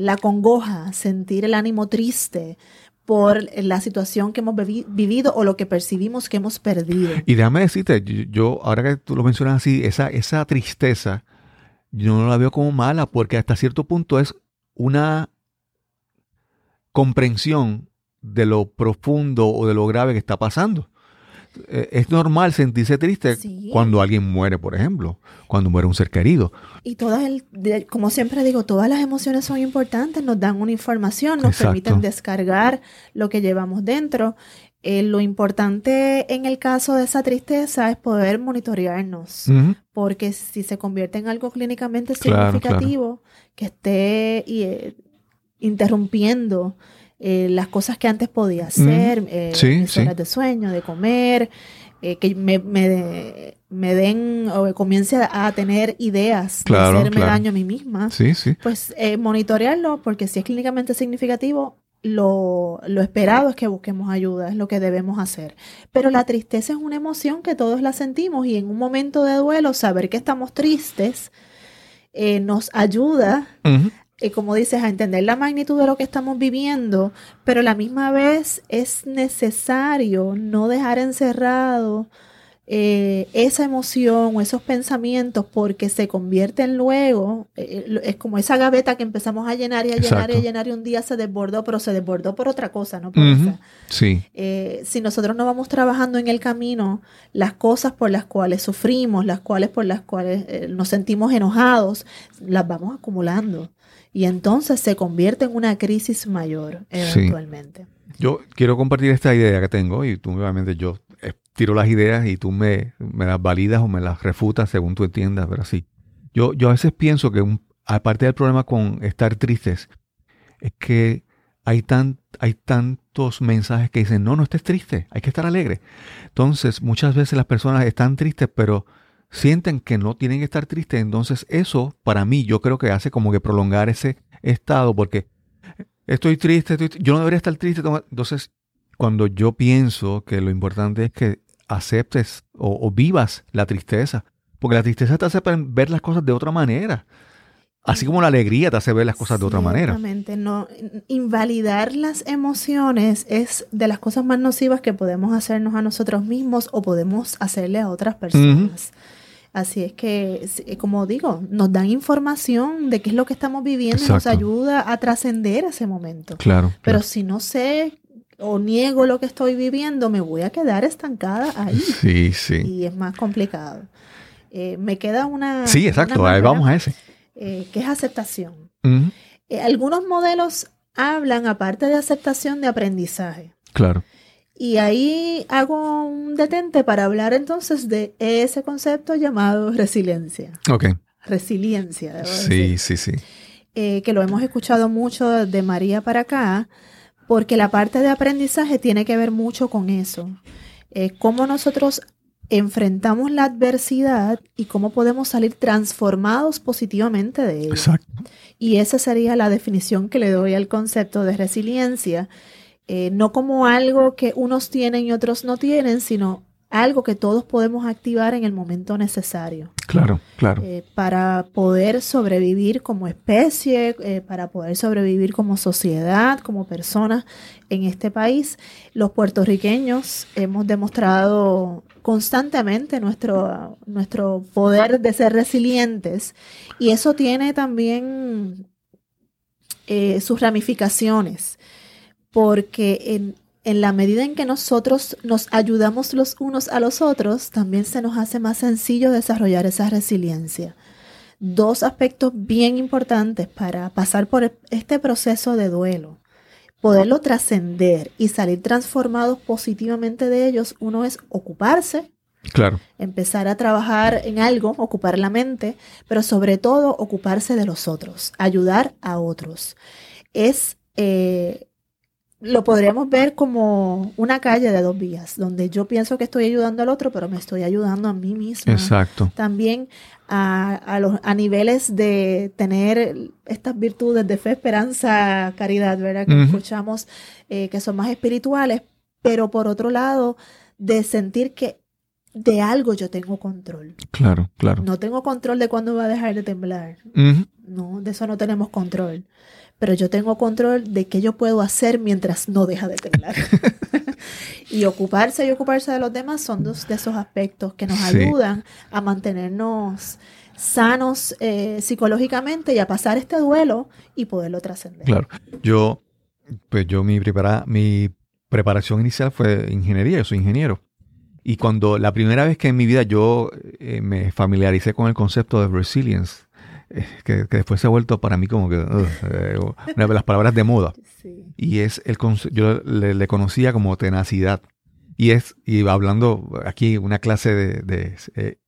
la congoja, sentir el ánimo triste, por la situación que hemos vivido o lo que percibimos que hemos perdido. Y déjame decirte, yo, ahora que tú lo mencionas así, esa, esa tristeza, yo no la veo como mala, porque hasta cierto punto es una comprensión de lo profundo o de lo grave que está pasando. Eh, es normal sentirse triste cuando alguien muere, por ejemplo, cuando muere un ser querido. Y todas, el, como siempre digo, todas las emociones son importantes, nos dan una información, nos permiten descargar lo que llevamos dentro. Eh, lo importante en el caso de esa tristeza es poder monitorearnos, porque si se convierte en algo clínicamente significativo, que esté eh, interrumpiendo eh, las cosas que antes podía hacer, horas de sueño, de comer, que me, me, den o comience a tener ideas de hacerme daño a mí misma, pues monitorearlo, porque si es clínicamente significativo, lo, esperado es que busquemos ayuda, es lo que debemos hacer. Pero la tristeza es una emoción que todos la sentimos y en un momento de duelo saber que estamos tristes eh, nos ayuda, eh, como dices, a entender la magnitud de lo que estamos viviendo, pero a la misma vez es necesario no dejar encerrado eh, esa emoción o esos pensamientos porque se convierten luego, eh, eh, es como esa gaveta que empezamos a llenar y a llenar y a llenar y un día se desbordó, pero se desbordó por otra cosa, ¿no? Por Sí. si nosotros no vamos trabajando en el camino, las cosas por las cuales sufrimos, las cuales por las cuales nos sentimos enojados, las vamos acumulando. Y entonces se convierte en una crisis mayor eventualmente. Yo quiero compartir esta idea que tengo y tú obviamente yo tiro las ideas y tú me, las validas o me las refutas según tú entiendas, pero sí. Yo, yo a veces pienso que aparte del problema con estar tristes, es que hay, tan, hay tantos mensajes que dicen, no, no estés triste, hay que estar alegre. Entonces, muchas veces las personas están tristes, pero sienten que no tienen que estar tristes. Entonces, eso para mí yo creo que hace como que prolongar ese estado, porque estoy triste, yo no debería estar triste. Entonces, cuando yo pienso que lo importante es que aceptes o, vivas la tristeza. Porque la tristeza te hace ver las cosas de otra manera. Así como la alegría te hace ver las cosas de otra manera. Exactamente. No, invalidar las emociones es de las cosas más nocivas que podemos hacernos a nosotros mismos o podemos hacerle a otras personas. Así es que, como digo, nos dan información de qué es lo que estamos viviendo y nos ayuda a trascender ese momento. Claro. Pero si no sé o niego lo que estoy viviendo, me voy a quedar estancada ahí. Sí, sí. Y es más complicado. Eh, me queda una... Sí, exacto, ahí vamos a ese. Eh, que es aceptación. Eh, algunos modelos hablan, aparte de aceptación, de aprendizaje. Claro. Y ahí hago un detente para hablar entonces de ese concepto llamado resiliencia. Ok. Resiliencia. Sí, sí, sí. que lo hemos escuchado mucho de María para acá porque la parte de aprendizaje tiene que ver mucho con eso. Eh, cómo nosotros enfrentamos la adversidad y cómo podemos salir transformados positivamente de ella. Exacto. Y esa sería la definición que le doy al concepto de resiliencia. Eh, no como algo que unos tienen y otros no tienen, sino algo que todos podemos activar en el momento necesario. Claro, claro. Eh, para poder sobrevivir como especie, eh, para poder sobrevivir como sociedad, como personas en este país. Los puertorriqueños hemos demostrado constantemente nuestro, nuestro poder de ser resilientes y eso tiene también eh, sus ramificaciones, porque en, en la medida en que nosotros nos ayudamos los unos a los otros, también se nos hace más sencillo desarrollar esa resiliencia. Dos aspectos bien importantes para pasar por este proceso de duelo. Poderlo trascender y salir transformados positivamente de ellos, uno es ocuparse, Claro. Empezar a trabajar en algo, ocupar la mente, pero sobre todo ocuparse de los otros, ayudar a otros. Es eh, lo podríamos ver como una calle de dos vías, donde yo pienso que estoy ayudando al otro, pero me estoy ayudando a mí mismo. Exacto. También a, los, a niveles de tener estas virtudes de fe, esperanza, caridad, ¿verdad? Que escuchamos eh, que son más espirituales, pero por otro lado, de sentir que de algo yo tengo control. Claro, claro. No tengo control de cuándo va a dejar de temblar. No, de eso no tenemos control pero yo tengo control de qué yo puedo hacer mientras no deja de temblar. y ocuparse y ocuparse de los demás son dos de esos aspectos que nos ayudan a mantenernos sanos eh, psicológicamente y a pasar este duelo y poderlo trascender. Claro. Yo, pues yo mi, prepara, mi preparación inicial fue ingeniería, yo soy ingeniero. Y cuando la primera vez que en mi vida yo eh, me familiaricé con el concepto de resilience, eh, que, después se ha vuelto para mí como que eh, una de las palabras de moda. Y es el yo le, conocía como tenacidad. Y es, y hablando aquí una clase de, eh,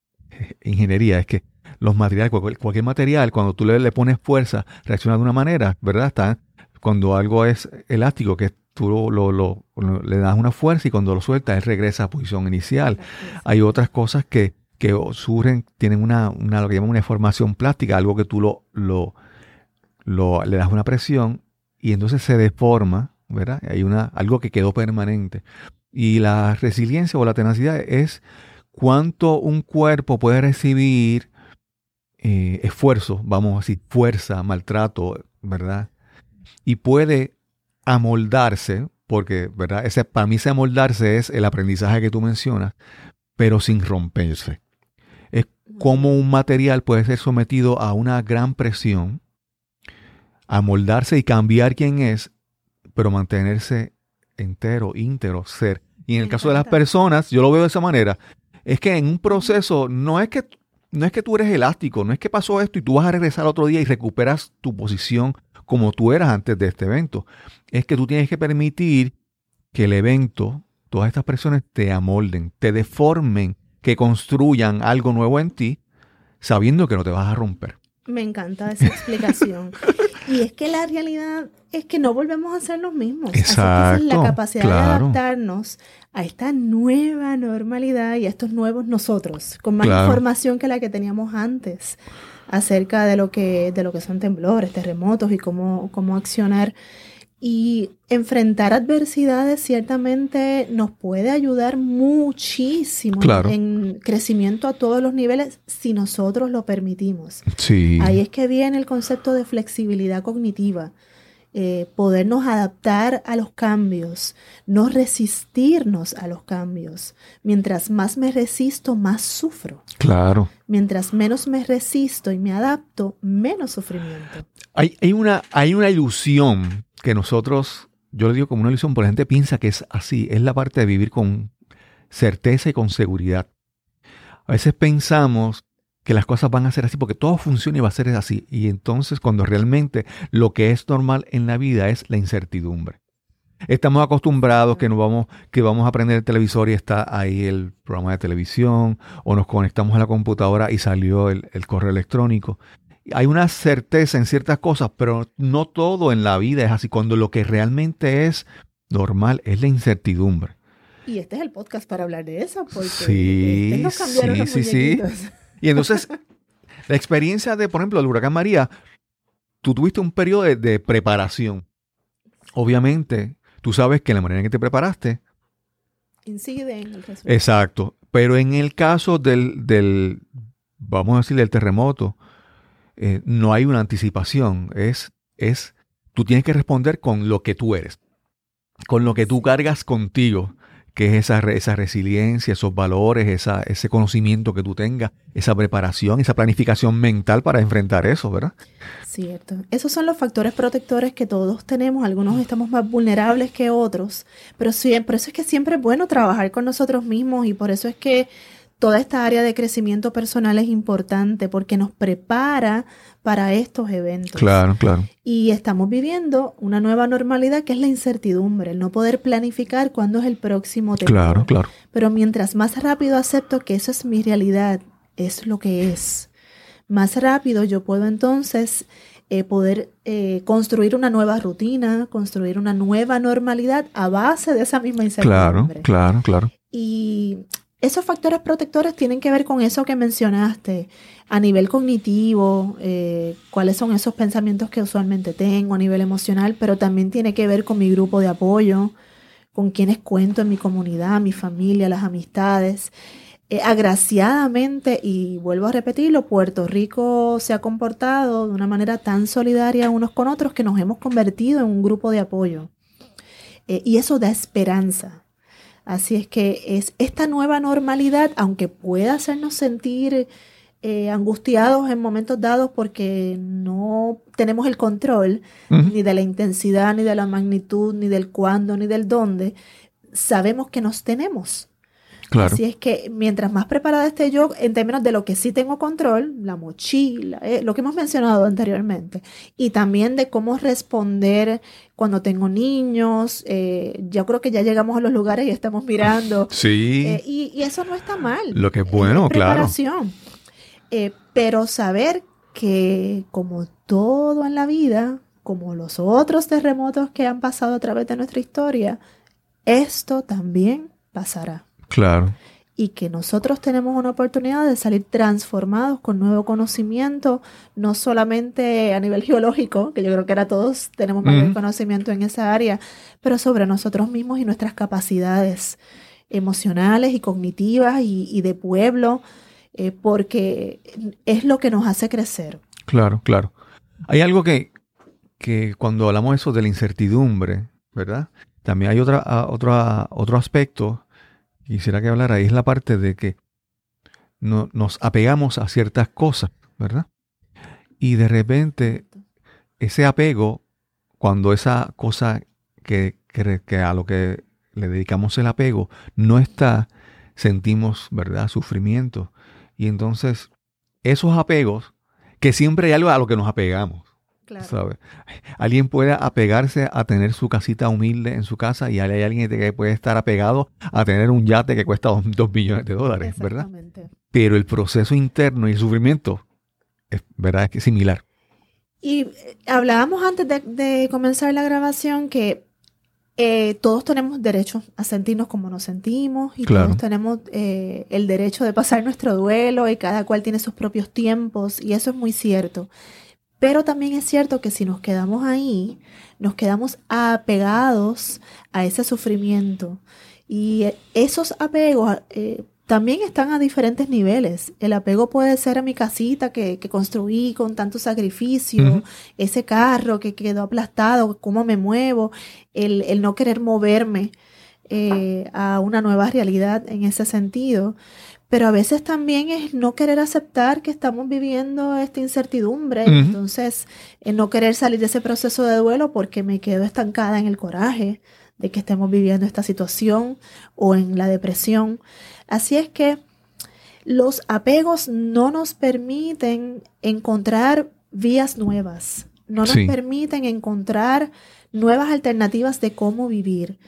ingeniería, es que los materiales, cualquier, material, cuando tú le, le, pones fuerza, reacciona de una manera, ¿verdad? Está, cuando algo es elástico, que tú lo, lo, le das una fuerza y cuando lo sueltas, él regresa a posición inicial. Hay otras cosas que que surgen, tienen una, una, lo que llaman una deformación plástica, algo que tú lo, lo, lo, le das una presión y entonces se deforma, ¿verdad? Hay una, algo que quedó permanente. Y la resiliencia o la tenacidad es cuánto un cuerpo puede recibir eh, esfuerzo, vamos a decir, fuerza, maltrato, ¿verdad? Y puede amoldarse, porque, ¿verdad? Ese, para mí ese amoldarse es el aprendizaje que tú mencionas, pero sin romperse cómo un material puede ser sometido a una gran presión, a moldarse y cambiar quién es, pero mantenerse entero, íntegro, ser. Y en el caso de las personas, yo lo veo de esa manera, es que en un proceso no es que no es que tú eres elástico, no es que pasó esto y tú vas a regresar otro día y recuperas tu posición como tú eras antes de este evento. Es que tú tienes que permitir que el evento, todas estas presiones te amolden, te deformen que construyan algo nuevo en ti, sabiendo que no te vas a romper. Me encanta esa explicación. y es que la realidad es que no volvemos a ser los mismos. Exacto, la capacidad de adaptarnos a esta nueva normalidad y a estos nuevos nosotros, con más información que la que teníamos antes acerca de lo que, de lo que son temblores, terremotos y cómo, cómo accionar y enfrentar adversidades ciertamente nos puede ayudar muchísimo en crecimiento a todos los niveles si nosotros lo permitimos. Ahí es que viene el concepto de flexibilidad cognitiva. Eh, podernos adaptar a los cambios, no resistirnos a los cambios. Mientras más me resisto, más sufro. Claro. Mientras menos me resisto y me adapto, menos sufrimiento. Hay, hay, una, hay una ilusión que nosotros, yo le digo como una ilusión, pero la gente piensa que es así, es la parte de vivir con certeza y con seguridad. A veces pensamos que las cosas van a ser así porque todo funciona y va a ser así. Y entonces cuando realmente lo que es normal en la vida es la incertidumbre. Estamos acostumbrados que, nos vamos, que vamos a prender el televisor y está ahí el programa de televisión, o nos conectamos a la computadora y salió el, el correo electrónico hay una certeza en ciertas cosas, pero no todo en la vida es así. Cuando lo que realmente es normal es la incertidumbre. Y este es el podcast para hablar de eso, porque sí, sí, sí, sí. Y entonces, la experiencia de, por ejemplo, el huracán María, tú tuviste un periodo de, preparación. Obviamente, tú sabes que la manera en que te preparaste incide en el resultado. Exacto. Pero en el caso del, del vamos a decir, del terremoto, eh, no hay una anticipación, es, es, tú tienes que responder con lo que tú eres, con lo que tú cargas contigo, que es esa, esa resiliencia, esos valores, esa, ese conocimiento que tú tengas, esa preparación, esa planificación mental para enfrentar eso, ¿verdad? Cierto. Esos son los factores protectores que todos tenemos. Algunos estamos más vulnerables que otros, pero sí, por eso es que siempre es bueno trabajar con nosotros mismos y por eso es que toda esta área de crecimiento personal es importante porque nos prepara para estos eventos. Claro, claro. Y estamos viviendo una nueva normalidad que es la incertidumbre, el no poder planificar cuándo es el próximo tiempo. Claro, claro. Pero mientras más rápido acepto que eso es mi realidad, es lo que es, más rápido yo puedo entonces eh, poder eh, construir una nueva rutina, construir una nueva normalidad a base de esa misma incertidumbre. Claro, claro, claro. Y esos factores protectores tienen que ver con eso que mencionaste, a nivel cognitivo, eh, cuáles son esos pensamientos que usualmente tengo a nivel emocional, pero también tiene que ver con mi grupo de apoyo, con quienes cuento en mi comunidad, mi familia, las amistades. Eh, agraciadamente, y vuelvo a repetirlo, Puerto Rico se ha comportado de una manera tan solidaria unos con otros que nos hemos convertido en un grupo de apoyo. Eh, y eso da esperanza Así es que es esta nueva normalidad, aunque pueda hacernos sentir eh, angustiados en momentos dados porque no tenemos el control ni de la intensidad, ni de la magnitud, ni del cuándo, ni del dónde, sabemos que nos tenemos. Así es que mientras más preparada esté yo en términos de lo que sí tengo control, la mochila, eh, lo que hemos mencionado anteriormente, y también de cómo responder cuando tengo niños, eh, yo creo que ya llegamos a los lugares y estamos mirando. Sí. Eh, y, eso no está mal. Lo que es bueno, claro. pero saber que como todo en la vida, como los otros terremotos que han pasado a través de nuestra historia, esto también pasará. Claro. Y que nosotros tenemos una oportunidad de salir transformados con nuevo conocimiento, no solamente a nivel geológico, que yo creo que ahora todos tenemos mayor conocimiento en esa área, pero sobre nosotros mismos y nuestras capacidades emocionales y cognitivas y, de pueblo, eh, porque es lo que nos hace crecer. Claro, claro. Hay algo que, que cuando hablamos eso de la incertidumbre, ¿verdad? También hay otra, otra, otro aspecto quisiera que hablara, es la parte de que no, nos apegamos a ciertas cosas, ¿verdad? Y de repente ese apego, cuando esa cosa que, que, a lo que le dedicamos el apego no está, sentimos, ¿verdad?, sufrimiento. Y entonces esos apegos, que siempre hay algo a lo que nos apegamos, Alguien puede apegarse a tener su casita humilde en su casa y hay alguien que puede estar apegado a tener un yate que cuesta dos, millones de dólares, ¿verdad? Pero el proceso interno y el sufrimiento es, ¿verdad? es similar. Y eh, hablábamos antes de, comenzar la grabación que eh, todos tenemos derecho a sentirnos como nos sentimos y todos tenemos eh, el derecho de pasar nuestro duelo y cada cual tiene sus propios tiempos y eso es muy cierto. Pero también es cierto que si nos quedamos ahí, nos quedamos apegados a ese sufrimiento. Y esos apegos eh, también están a diferentes niveles. El apego puede ser a mi casita que, construí con tanto sacrificio, ese carro que quedó aplastado, cómo me muevo, el, no querer moverme eh, a una nueva realidad en ese sentido. Pero a veces también es no querer aceptar que estamos viviendo esta incertidumbre, entonces no querer salir de ese proceso de duelo porque me quedo estancada en el coraje de que estemos viviendo esta situación o en la depresión. Así es que los apegos no nos permiten encontrar vías nuevas, no nos permiten encontrar nuevas alternativas de cómo vivir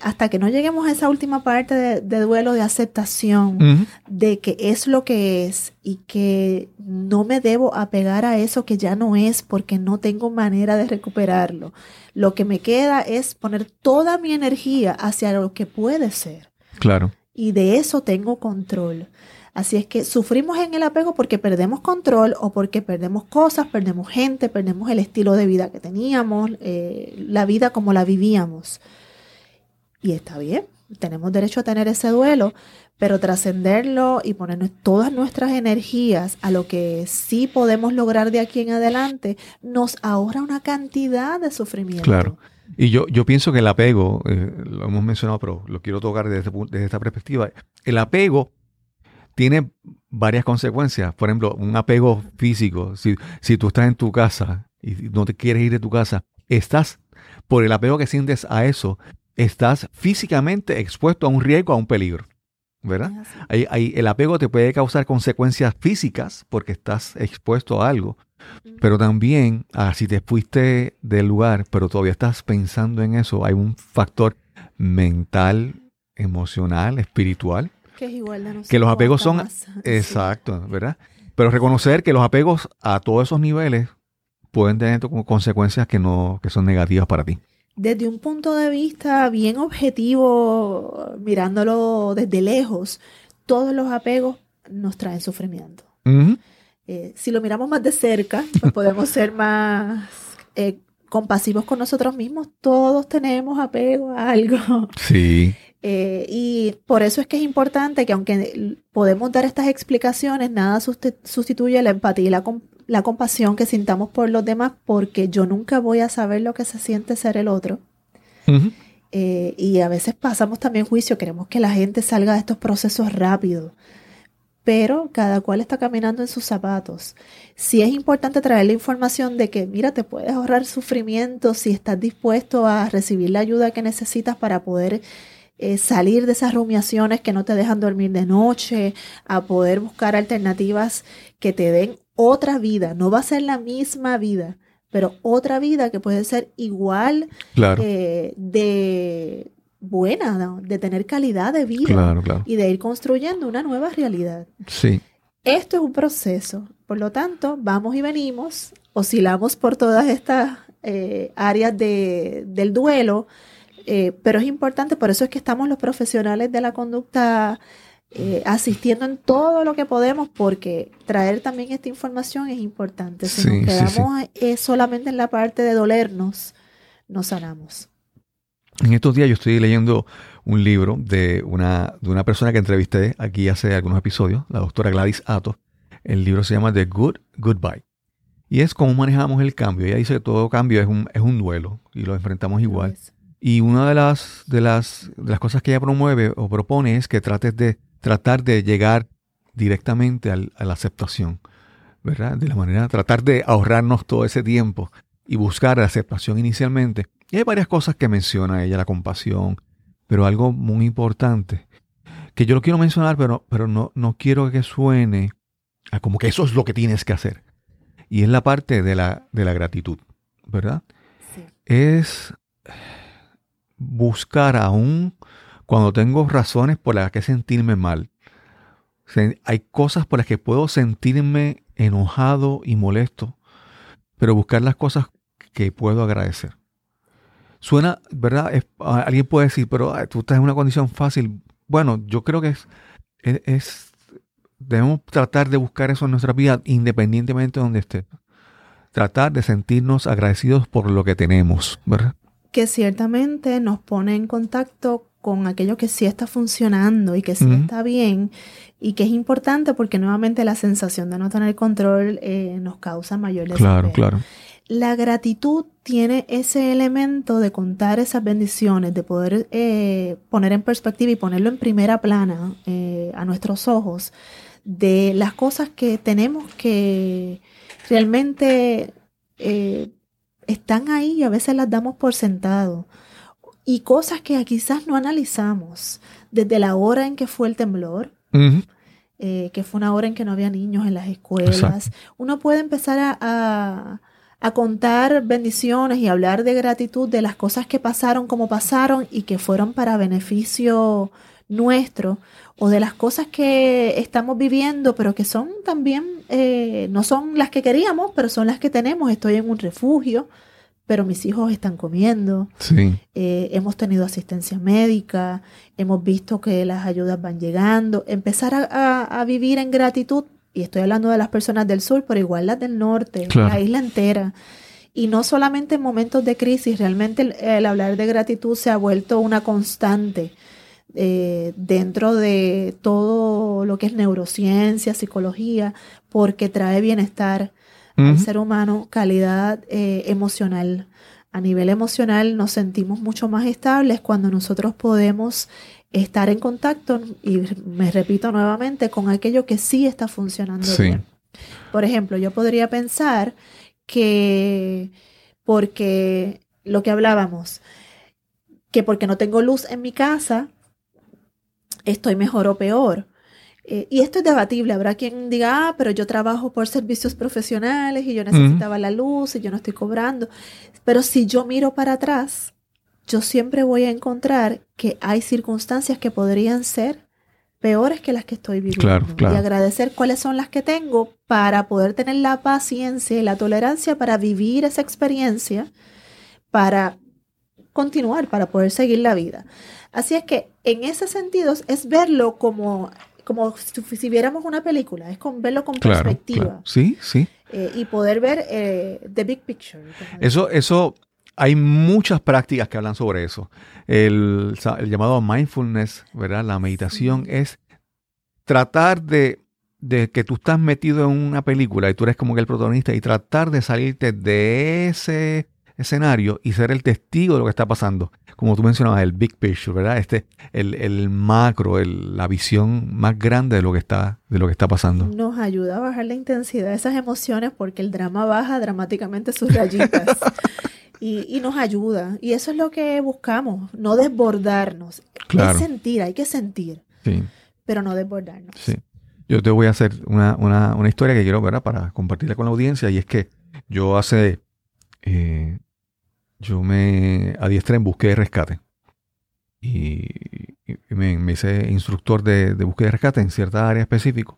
hasta que no lleguemos a esa última parte de, duelo de aceptación de que es lo que es y que no me debo apegar a eso que ya no es porque no tengo manera de recuperarlo. Lo que me queda es poner toda mi energía hacia lo que puede ser. Claro. Y de eso tengo control. Así es que sufrimos en el apego porque perdemos control o porque perdemos cosas, perdemos gente, perdemos el estilo de vida que teníamos, eh, la vida como la vivíamos. Y está bien, tenemos derecho a tener ese duelo, pero trascenderlo y poner todas nuestras energías a lo que sí podemos lograr de aquí en adelante nos ahorra una cantidad de sufrimiento. Claro. Y yo, yo pienso que el apego, eh, lo hemos mencionado, pero lo quiero tocar desde, desde esta perspectiva, el apego tiene varias consecuencias. Por ejemplo, un apego físico. Si, si tú estás en tu casa y no te quieres ir de tu casa, estás, por el apego que sientes a eso, estás físicamente expuesto a un riesgo, a un peligro. ¿Verdad? Ahí, el apego te puede causar consecuencias físicas porque estás expuesto a algo, pero también ah, si te fuiste del lugar, pero todavía estás pensando en eso, hay un factor mental, emocional, espiritual. Que es igual de Que los apegos son... Exacto, ¿verdad? Pero reconocer que los apegos a todos esos niveles pueden tener consecuencias que, no, que son negativas para ti desde un punto de vista bien objetivo, mirándolo desde lejos, todos los apegos nos traen sufrimiento. Eh, si lo miramos más de cerca, pues podemos ser más eh, compasivos con nosotros mismos. Todos tenemos apego a algo. Sí. Eh, y por eso es que es importante que aunque podemos dar estas explicaciones, nada sustituye la empatía y la, la compasión que sintamos por los demás porque yo nunca voy a saber lo que se siente ser el otro. Eh, y a veces pasamos también juicio, queremos que la gente salga de estos procesos rápido, pero cada cual está caminando en sus zapatos. Sí es importante traer la información de que, mira, te puedes ahorrar sufrimiento si estás dispuesto a recibir la ayuda que necesitas para poder eh, salir de esas rumiaciones que no te dejan dormir de noche, a poder buscar alternativas que te den otra vida. No va a ser la misma vida, pero otra vida que puede ser igual eh, de buena, de tener calidad de vida y de ir construyendo una nueva realidad. Sí. Esto es un proceso, por lo tanto, vamos y venimos, oscilamos por todas estas eh, áreas de, del duelo, eh, pero es importante, por eso es que estamos los profesionales de la conducta eh, asistiendo en todo lo que podemos, porque traer también esta información es importante. Si nos quedamos solamente en la parte de dolernos, no sanamos. En estos días yo estoy leyendo un libro de una, de una persona que entrevisté aquí hace algunos episodios, la doctora Gladys Ato. El libro se llama The Good Goodbye. Y es cómo manejamos el cambio. Ella dice que todo cambio es un, es un duelo y lo enfrentamos igual. Y una de las, de, las, de las cosas que ella promueve o propone es que trates de tratar de llegar directamente a la aceptación, ¿verdad? De la manera, tratar de ahorrarnos todo ese tiempo y buscar la aceptación inicialmente y hay varias cosas que menciona ella, la compasión, pero algo muy importante, que yo lo quiero mencionar, pero, pero no, no quiero que suene a como que eso es lo que tienes que hacer. Y es la parte de la, de la gratitud, ¿verdad? Sí. Es buscar aún cuando tengo razones por las que sentirme mal. Hay cosas por las que puedo sentirme enojado y molesto, pero buscar las cosas que puedo agradecer. Suena, ¿verdad? alguien puede decir, pero tú estás en una condición fácil. Bueno, yo creo que es, es, debemos tratar de buscar eso en nuestra vida independientemente de donde esté. Tratar de sentirnos agradecidos por lo que tenemos, ¿verdad? Que ciertamente nos pone en contacto con aquello que sí está funcionando y que sí está bien y que es importante porque nuevamente la sensación de no tener control eh, nos causa mayor desespero. Claro, claro la gratitud tiene ese elemento de contar esas bendiciones, de poder eh, poner en perspectiva y ponerlo en primera plana eh, a nuestros ojos, de las cosas que tenemos que realmente eh, están ahí y a veces las damos por sentado. Y cosas que quizás no analizamos, desde la hora en que fue el temblor, que fue una hora en que no había niños en las escuelas, uno puede empezar a a contar bendiciones y hablar de gratitud de las cosas que pasaron como pasaron y que fueron para beneficio nuestro o de las cosas que estamos viviendo pero que son también eh, no son las que queríamos pero son las que tenemos. Estoy en un refugio pero mis hijos están comiendo. Eh, hemos tenido asistencia médica hemos visto que las ayudas van llegando. Empezar a vivir en gratitud y estoy hablando de las personas del sur, pero igual las del norte, la isla entera. Y no solamente en momentos de crisis, realmente el, hablar de gratitud se ha vuelto una constante eh, dentro de todo lo que es neurociencia, psicología, porque trae bienestar al ser humano, calidad eh, emocional. A nivel emocional nos sentimos mucho más estables cuando nosotros podemos estar en contacto, y me repito nuevamente, con aquello que sí está funcionando bien. Por ejemplo, yo podría pensar que porque lo que hablábamos, que porque no tengo luz en mi casa, estoy mejor o peor. Eh, y esto es debatible. Habrá quien diga, ah, pero yo trabajo por servicios profesionales y yo necesitaba la luz y yo no estoy cobrando. Pero si yo miro para atrás, yo siempre voy a encontrar que hay circunstancias que podrían ser peores que las que estoy viviendo. Y agradecer cuáles son las que tengo para poder tener la paciencia y la tolerancia para vivir esa experiencia, para continuar, para poder seguir la vida. Así es que en ese sentido es verlo como, como si, viéramos una película, es con, verlo con perspectiva. Sí, sí. Eh, y poder ver eh, the big picture. Eso, eso hay muchas prácticas que hablan sobre eso. El, llamado mindfulness, ¿verdad? La meditación es tratar de, de, que tú estás metido en una película y tú eres como que el protagonista y tratar de salirte de ese escenario y ser el testigo de lo que está pasando. Como tú mencionabas, el big picture, ¿verdad? Este, el, el macro, el, la visión más grande de lo que está, de lo que está pasando. Nos ayuda a bajar la intensidad de esas emociones porque el drama baja dramáticamente sus rayitas. y, nos ayuda. Y eso es lo que buscamos, no desbordarnos. Es sentir, hay que sentir. Sí. Pero no desbordarnos. Sí. Yo te voy a hacer una, historia que quiero, ¿verdad? Para compartirla con la audiencia. Y es que yo hace... Eh, yo me adiestré en búsqueda y rescate. Y, me, hice instructor de, de búsqueda y rescate en cierta área específica.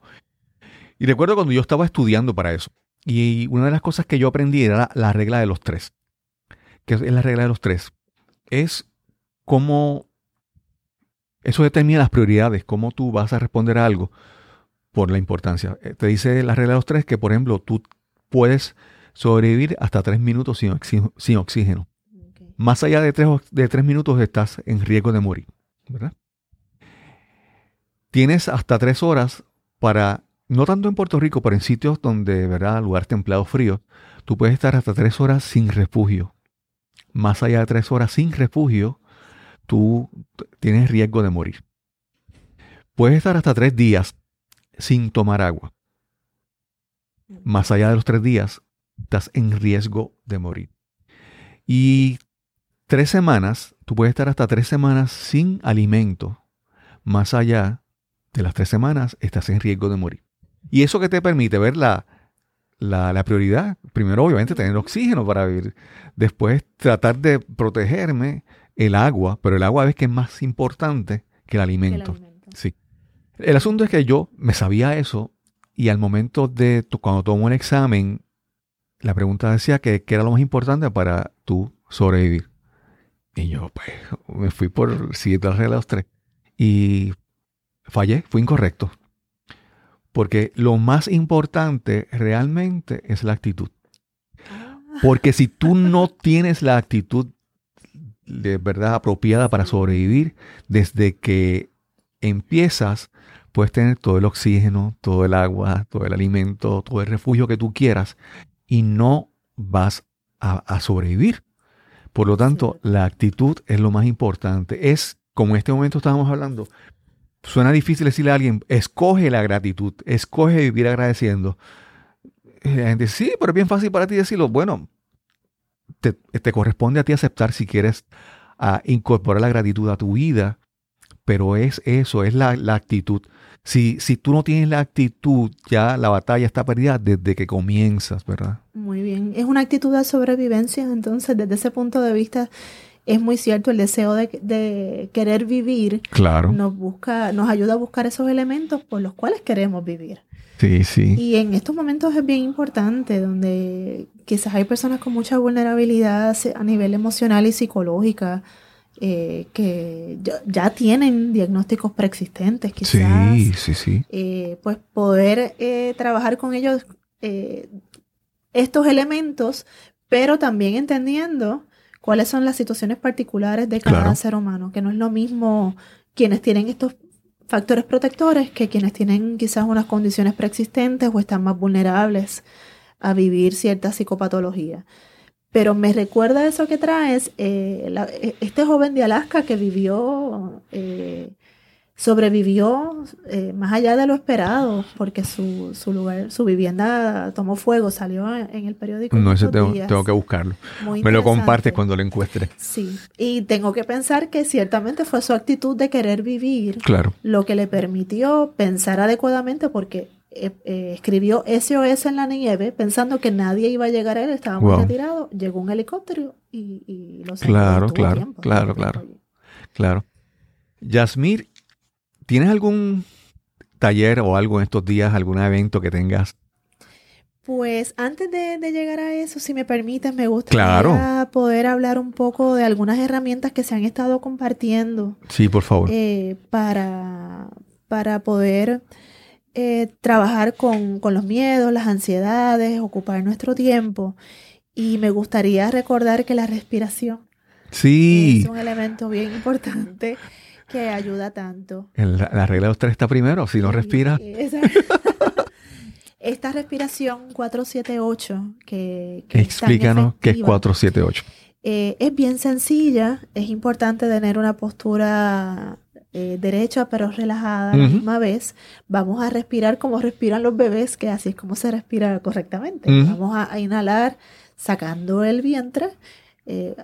Y recuerdo cuando yo estaba estudiando para eso. Y una de las cosas que yo aprendí era la, regla de los tres. ¿Qué es la regla de los tres? Es cómo eso determina las prioridades, cómo tú vas a responder a algo por la importancia. Eh, te dice la regla de los tres que, por ejemplo, tú puedes sobrevivir hasta tres minutos sin, oxígeno. Más allá de tres, de tres minutos estás en riesgo de morir. ¿verdad? Tienes hasta tres horas para no tanto en Puerto Rico, pero en sitios donde, ¿verdad? Lugar templado frío, tú puedes estar hasta tres horas sin refugio. Más allá de tres horas sin refugio, tú tienes riesgo de morir. Puedes estar hasta tres días sin tomar agua. Más allá de los tres días, estás en riesgo de morir. Y tres semanas, tú puedes estar hasta tres semanas sin alimento. Más allá de las tres semanas, estás en riesgo de morir. Y eso que te permite ver la, la, prioridad. Primero, obviamente, tener oxígeno para vivir. Después, tratar de protegerme el agua, pero el agua es que es más importante que el alimento. el Sí. El asunto es que yo me sabía eso y al momento de cuando tomo el examen, la pregunta decía que, era lo más importante para tú sobrevivir. Y yo, pues, me fui por siete reglas de los tres. Y fallé, fui incorrecto. Porque lo más importante realmente es la actitud. Ah. Porque si tú no tienes la actitud de verdad apropiada para sobrevivir, desde que empiezas, puedes tener todo el oxígeno, todo el agua, todo el alimento, todo el refugio que tú quieras y no vas a, sobrevivir. Por lo tanto, la actitud es lo más importante. Es, como en este momento estábamos hablando, Suena difícil decirle a alguien, escoge la gratitud, escoge vivir agradeciendo. Y la gente dice, sí, pero es bien fácil para ti decirlo. Bueno, te, corresponde a ti aceptar si quieres a incorporar la gratitud a tu vida, pero es eso, es la, actitud. Si, si tú no tienes la actitud, ya la batalla está perdida desde que comienzas, ¿verdad? Muy bien, es una actitud de sobrevivencia, entonces desde ese punto de vista es muy cierto, el deseo de, querer vivir claro. nos busca, nos ayuda a buscar esos elementos por los cuales queremos vivir. Sí, sí. Y en estos momentos es bien importante, donde quizás hay personas con mucha vulnerabilidad a nivel emocional y psicológica, eh, que ya, tienen diagnósticos preexistentes, quizás. Sí, sí, sí. Eh, pues poder eh, trabajar con ellos estos elementos, pero también entendiendo cuáles son las situaciones particulares de cada ser humano, que no es lo mismo quienes tienen estos factores protectores que quienes tienen quizás unas condiciones preexistentes o están más vulnerables a vivir cierta psicopatología. Pero me recuerda eso que traes, eh, e, este joven de Alaska que vivió eh, sobrevivió eh, más allá de lo esperado porque su, su, lugar, su vivienda tomó fuego, salió en el periódico. No, ese tengo, tengo, que buscarlo. Me lo compartes cuando lo encuentre. Sí, y tengo que pensar que ciertamente fue su actitud de querer vivir claro. lo que le permitió pensar adecuadamente porque eh, eh, escribió SOS en la nieve pensando que nadie iba a llegar a él, estaba muy retirado, llegó un helicóptero y, y lo Claro, claro, claro, claro, claro. Yasmir ¿Tienes algún taller o algo en estos días, algún evento que tengas? Pues antes de, llegar a eso, si me permites, me gustaría poder hablar un poco de algunas herramientas que se han estado compartiendo. Sí, por favor. Eh, para, para poder eh, trabajar con, con los miedos, las ansiedades, ocupar nuestro tiempo. Y me gustaría recordar que la respiración sí. es un elemento bien importante que ayuda tanto. la, regla de los tres está primero, si no respira. Esta respiración 478 que, que Explícanos qué es 478. Eh, es bien sencilla, es importante tener una postura eh, derecha pero relajada a la misma vez. Vamos a respirar como respiran los bebés, que así es como se respira correctamente. Vamos a, inhalar sacando el vientre. Eh,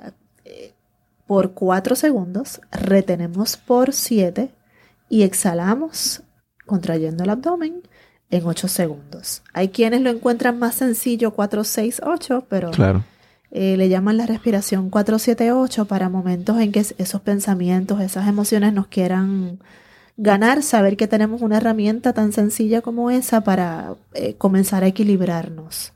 por 4 segundos, retenemos por 7 y exhalamos contrayendo el abdomen en 8 segundos. Hay quienes lo encuentran más sencillo 4, 6, 8, pero Claro. Eh, le llaman la respiración 478 para momentos en que es- esos pensamientos, esas emociones nos quieran ganar, saber que tenemos una herramienta tan sencilla como esa para eh, comenzar a equilibrarnos.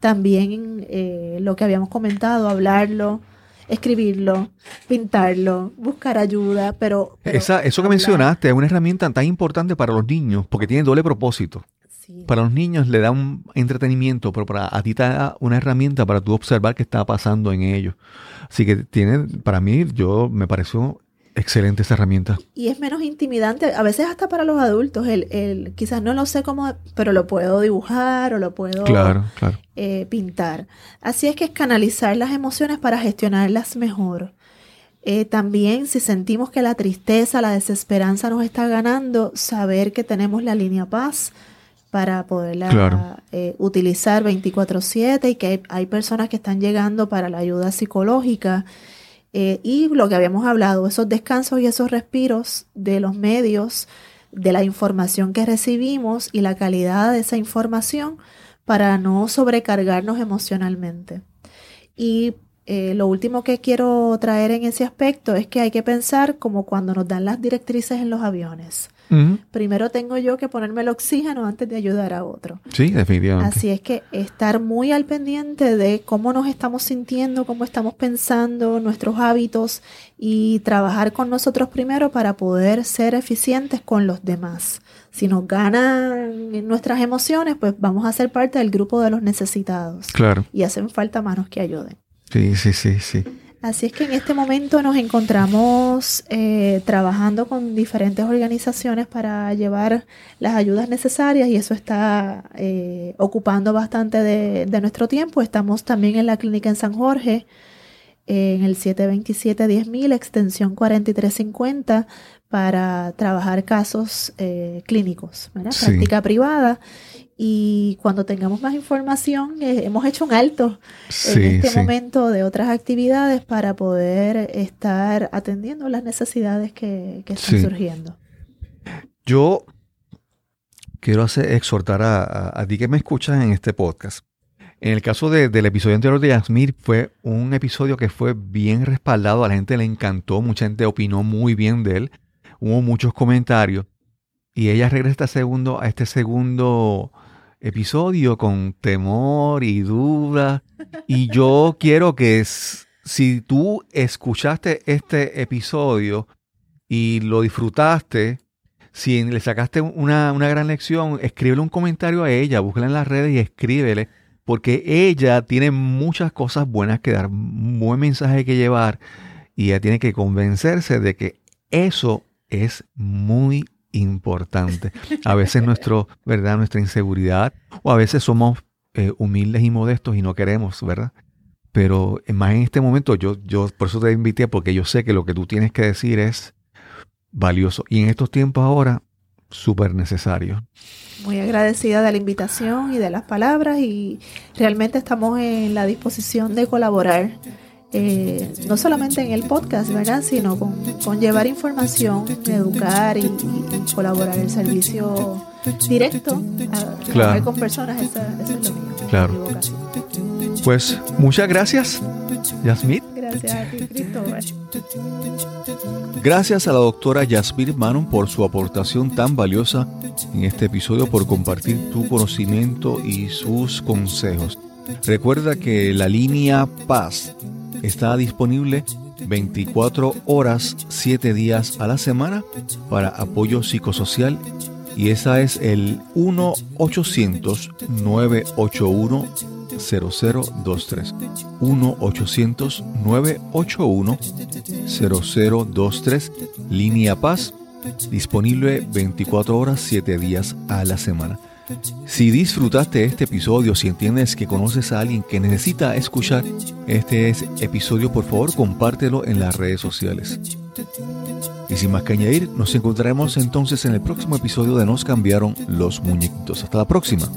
También eh, lo que habíamos comentado, hablarlo, escribirlo, pintarlo, buscar ayuda, pero... pero Esa, eso que mencionaste es una herramienta tan importante para los niños porque tiene doble propósito. Sí. Para los niños le da un entretenimiento, pero para a ti te da una herramienta para tú observar qué está pasando en ellos. Así que tiene, para mí, yo me pareció excelente esa herramienta. Y es menos intimidante, a veces hasta para los adultos, el, el, quizás no lo sé cómo, pero lo puedo dibujar o lo puedo Claro, claro. eh, pintar. Así es que es canalizar las emociones para gestionarlas mejor. Eh, también si sentimos que la tristeza, la desesperanza nos está ganando, saber que tenemos la línea paz para poderla Claro. eh, utilizar 24/7 y que hay, hay personas que están llegando para la ayuda psicológica. Eh, y lo que habíamos hablado, esos descansos y esos respiros de los medios, de la información que recibimos y la calidad de esa información para no sobrecargarnos emocionalmente. Y eh, lo último que quiero traer en ese aspecto es que hay que pensar como cuando nos dan las directrices en los aviones. Primero tengo yo que ponerme el oxígeno antes de ayudar a otro. Sí, definitivamente. Así es que estar muy al pendiente de cómo nos estamos sintiendo, cómo estamos pensando, nuestros hábitos y trabajar con nosotros primero para poder ser eficientes con los demás. Si nos ganan nuestras emociones, pues vamos a ser parte del grupo de los necesitados Claro. y hacen falta manos que ayuden. Sí, sí, sí, sí. Así es que en este momento nos encontramos eh, trabajando con diferentes organizaciones para llevar las ayudas necesarias y eso está eh, ocupando bastante de, de nuestro tiempo. Estamos también en la clínica en San Jorge, eh, en el 727-10000, extensión 4350, para trabajar casos eh, clínicos, ¿verdad? Sí. práctica privada. Y cuando tengamos más información, eh, hemos hecho un alto Sí, en este sí. momento de otras actividades para poder estar atendiendo las necesidades que, que están Sí. surgiendo. Yo quiero hacer, exhortar a, a- a ti que me escuchas en este podcast. En el caso de- del episodio anterior de Yasmir, fue un episodio que fue bien respaldado, a la gente le encantó, mucha gente opinó muy bien de él, hubo muchos comentarios y ella regresa a este segundo, a este segundo episodio con temor y duda. Y yo quiero que si tú escuchaste este episodio y lo disfrutaste, si le sacaste una, una gran lección, escríbele un comentario a ella, búscala en las redes y escríbele, porque ella tiene muchas cosas buenas que dar, buen mensaje que llevar, y ella tiene que convencerse de que eso es muy importante. A veces nuestro, ¿verdad? nuestra inseguridad, o a veces somos eh, humildes y modestos y no queremos, ¿verdad? Pero eh, más en este momento, yo, yo por eso te invité, porque yo sé que lo que tú tienes que decir es valioso. Y en estos tiempos ahora, súper necesario. Muy agradecida de la invitación y de las palabras y realmente estamos en la disposición de colaborar, eh, no solamente en el podcast, ¿verdad? Sino con, con llevar información, educar y, y- colaborar el servicio directo, a Claro. con personas, eso, eso es lo mío. Claro. Pues muchas gracias, Yasmit. Gracias a ti, Cristóbal. Gracias a la doctora Yasmir Manon por su aportación tan valiosa en este episodio, por compartir tu conocimiento y sus consejos. Recuerda que la línea Paz está disponible 24 horas, 7 días a la semana para apoyo psicosocial y esa es el 1-800-981-0023. 1-800-981-0023, línea Paz, disponible 24 horas, 7 días a la semana. Si disfrutaste este episodio, si entiendes que conoces a alguien que necesita escuchar este es- episodio, por favor compártelo en las redes sociales. Y sin más que añadir, nos encontraremos entonces en el próximo episodio de Nos cambiaron los muñequitos. Hasta la próxima.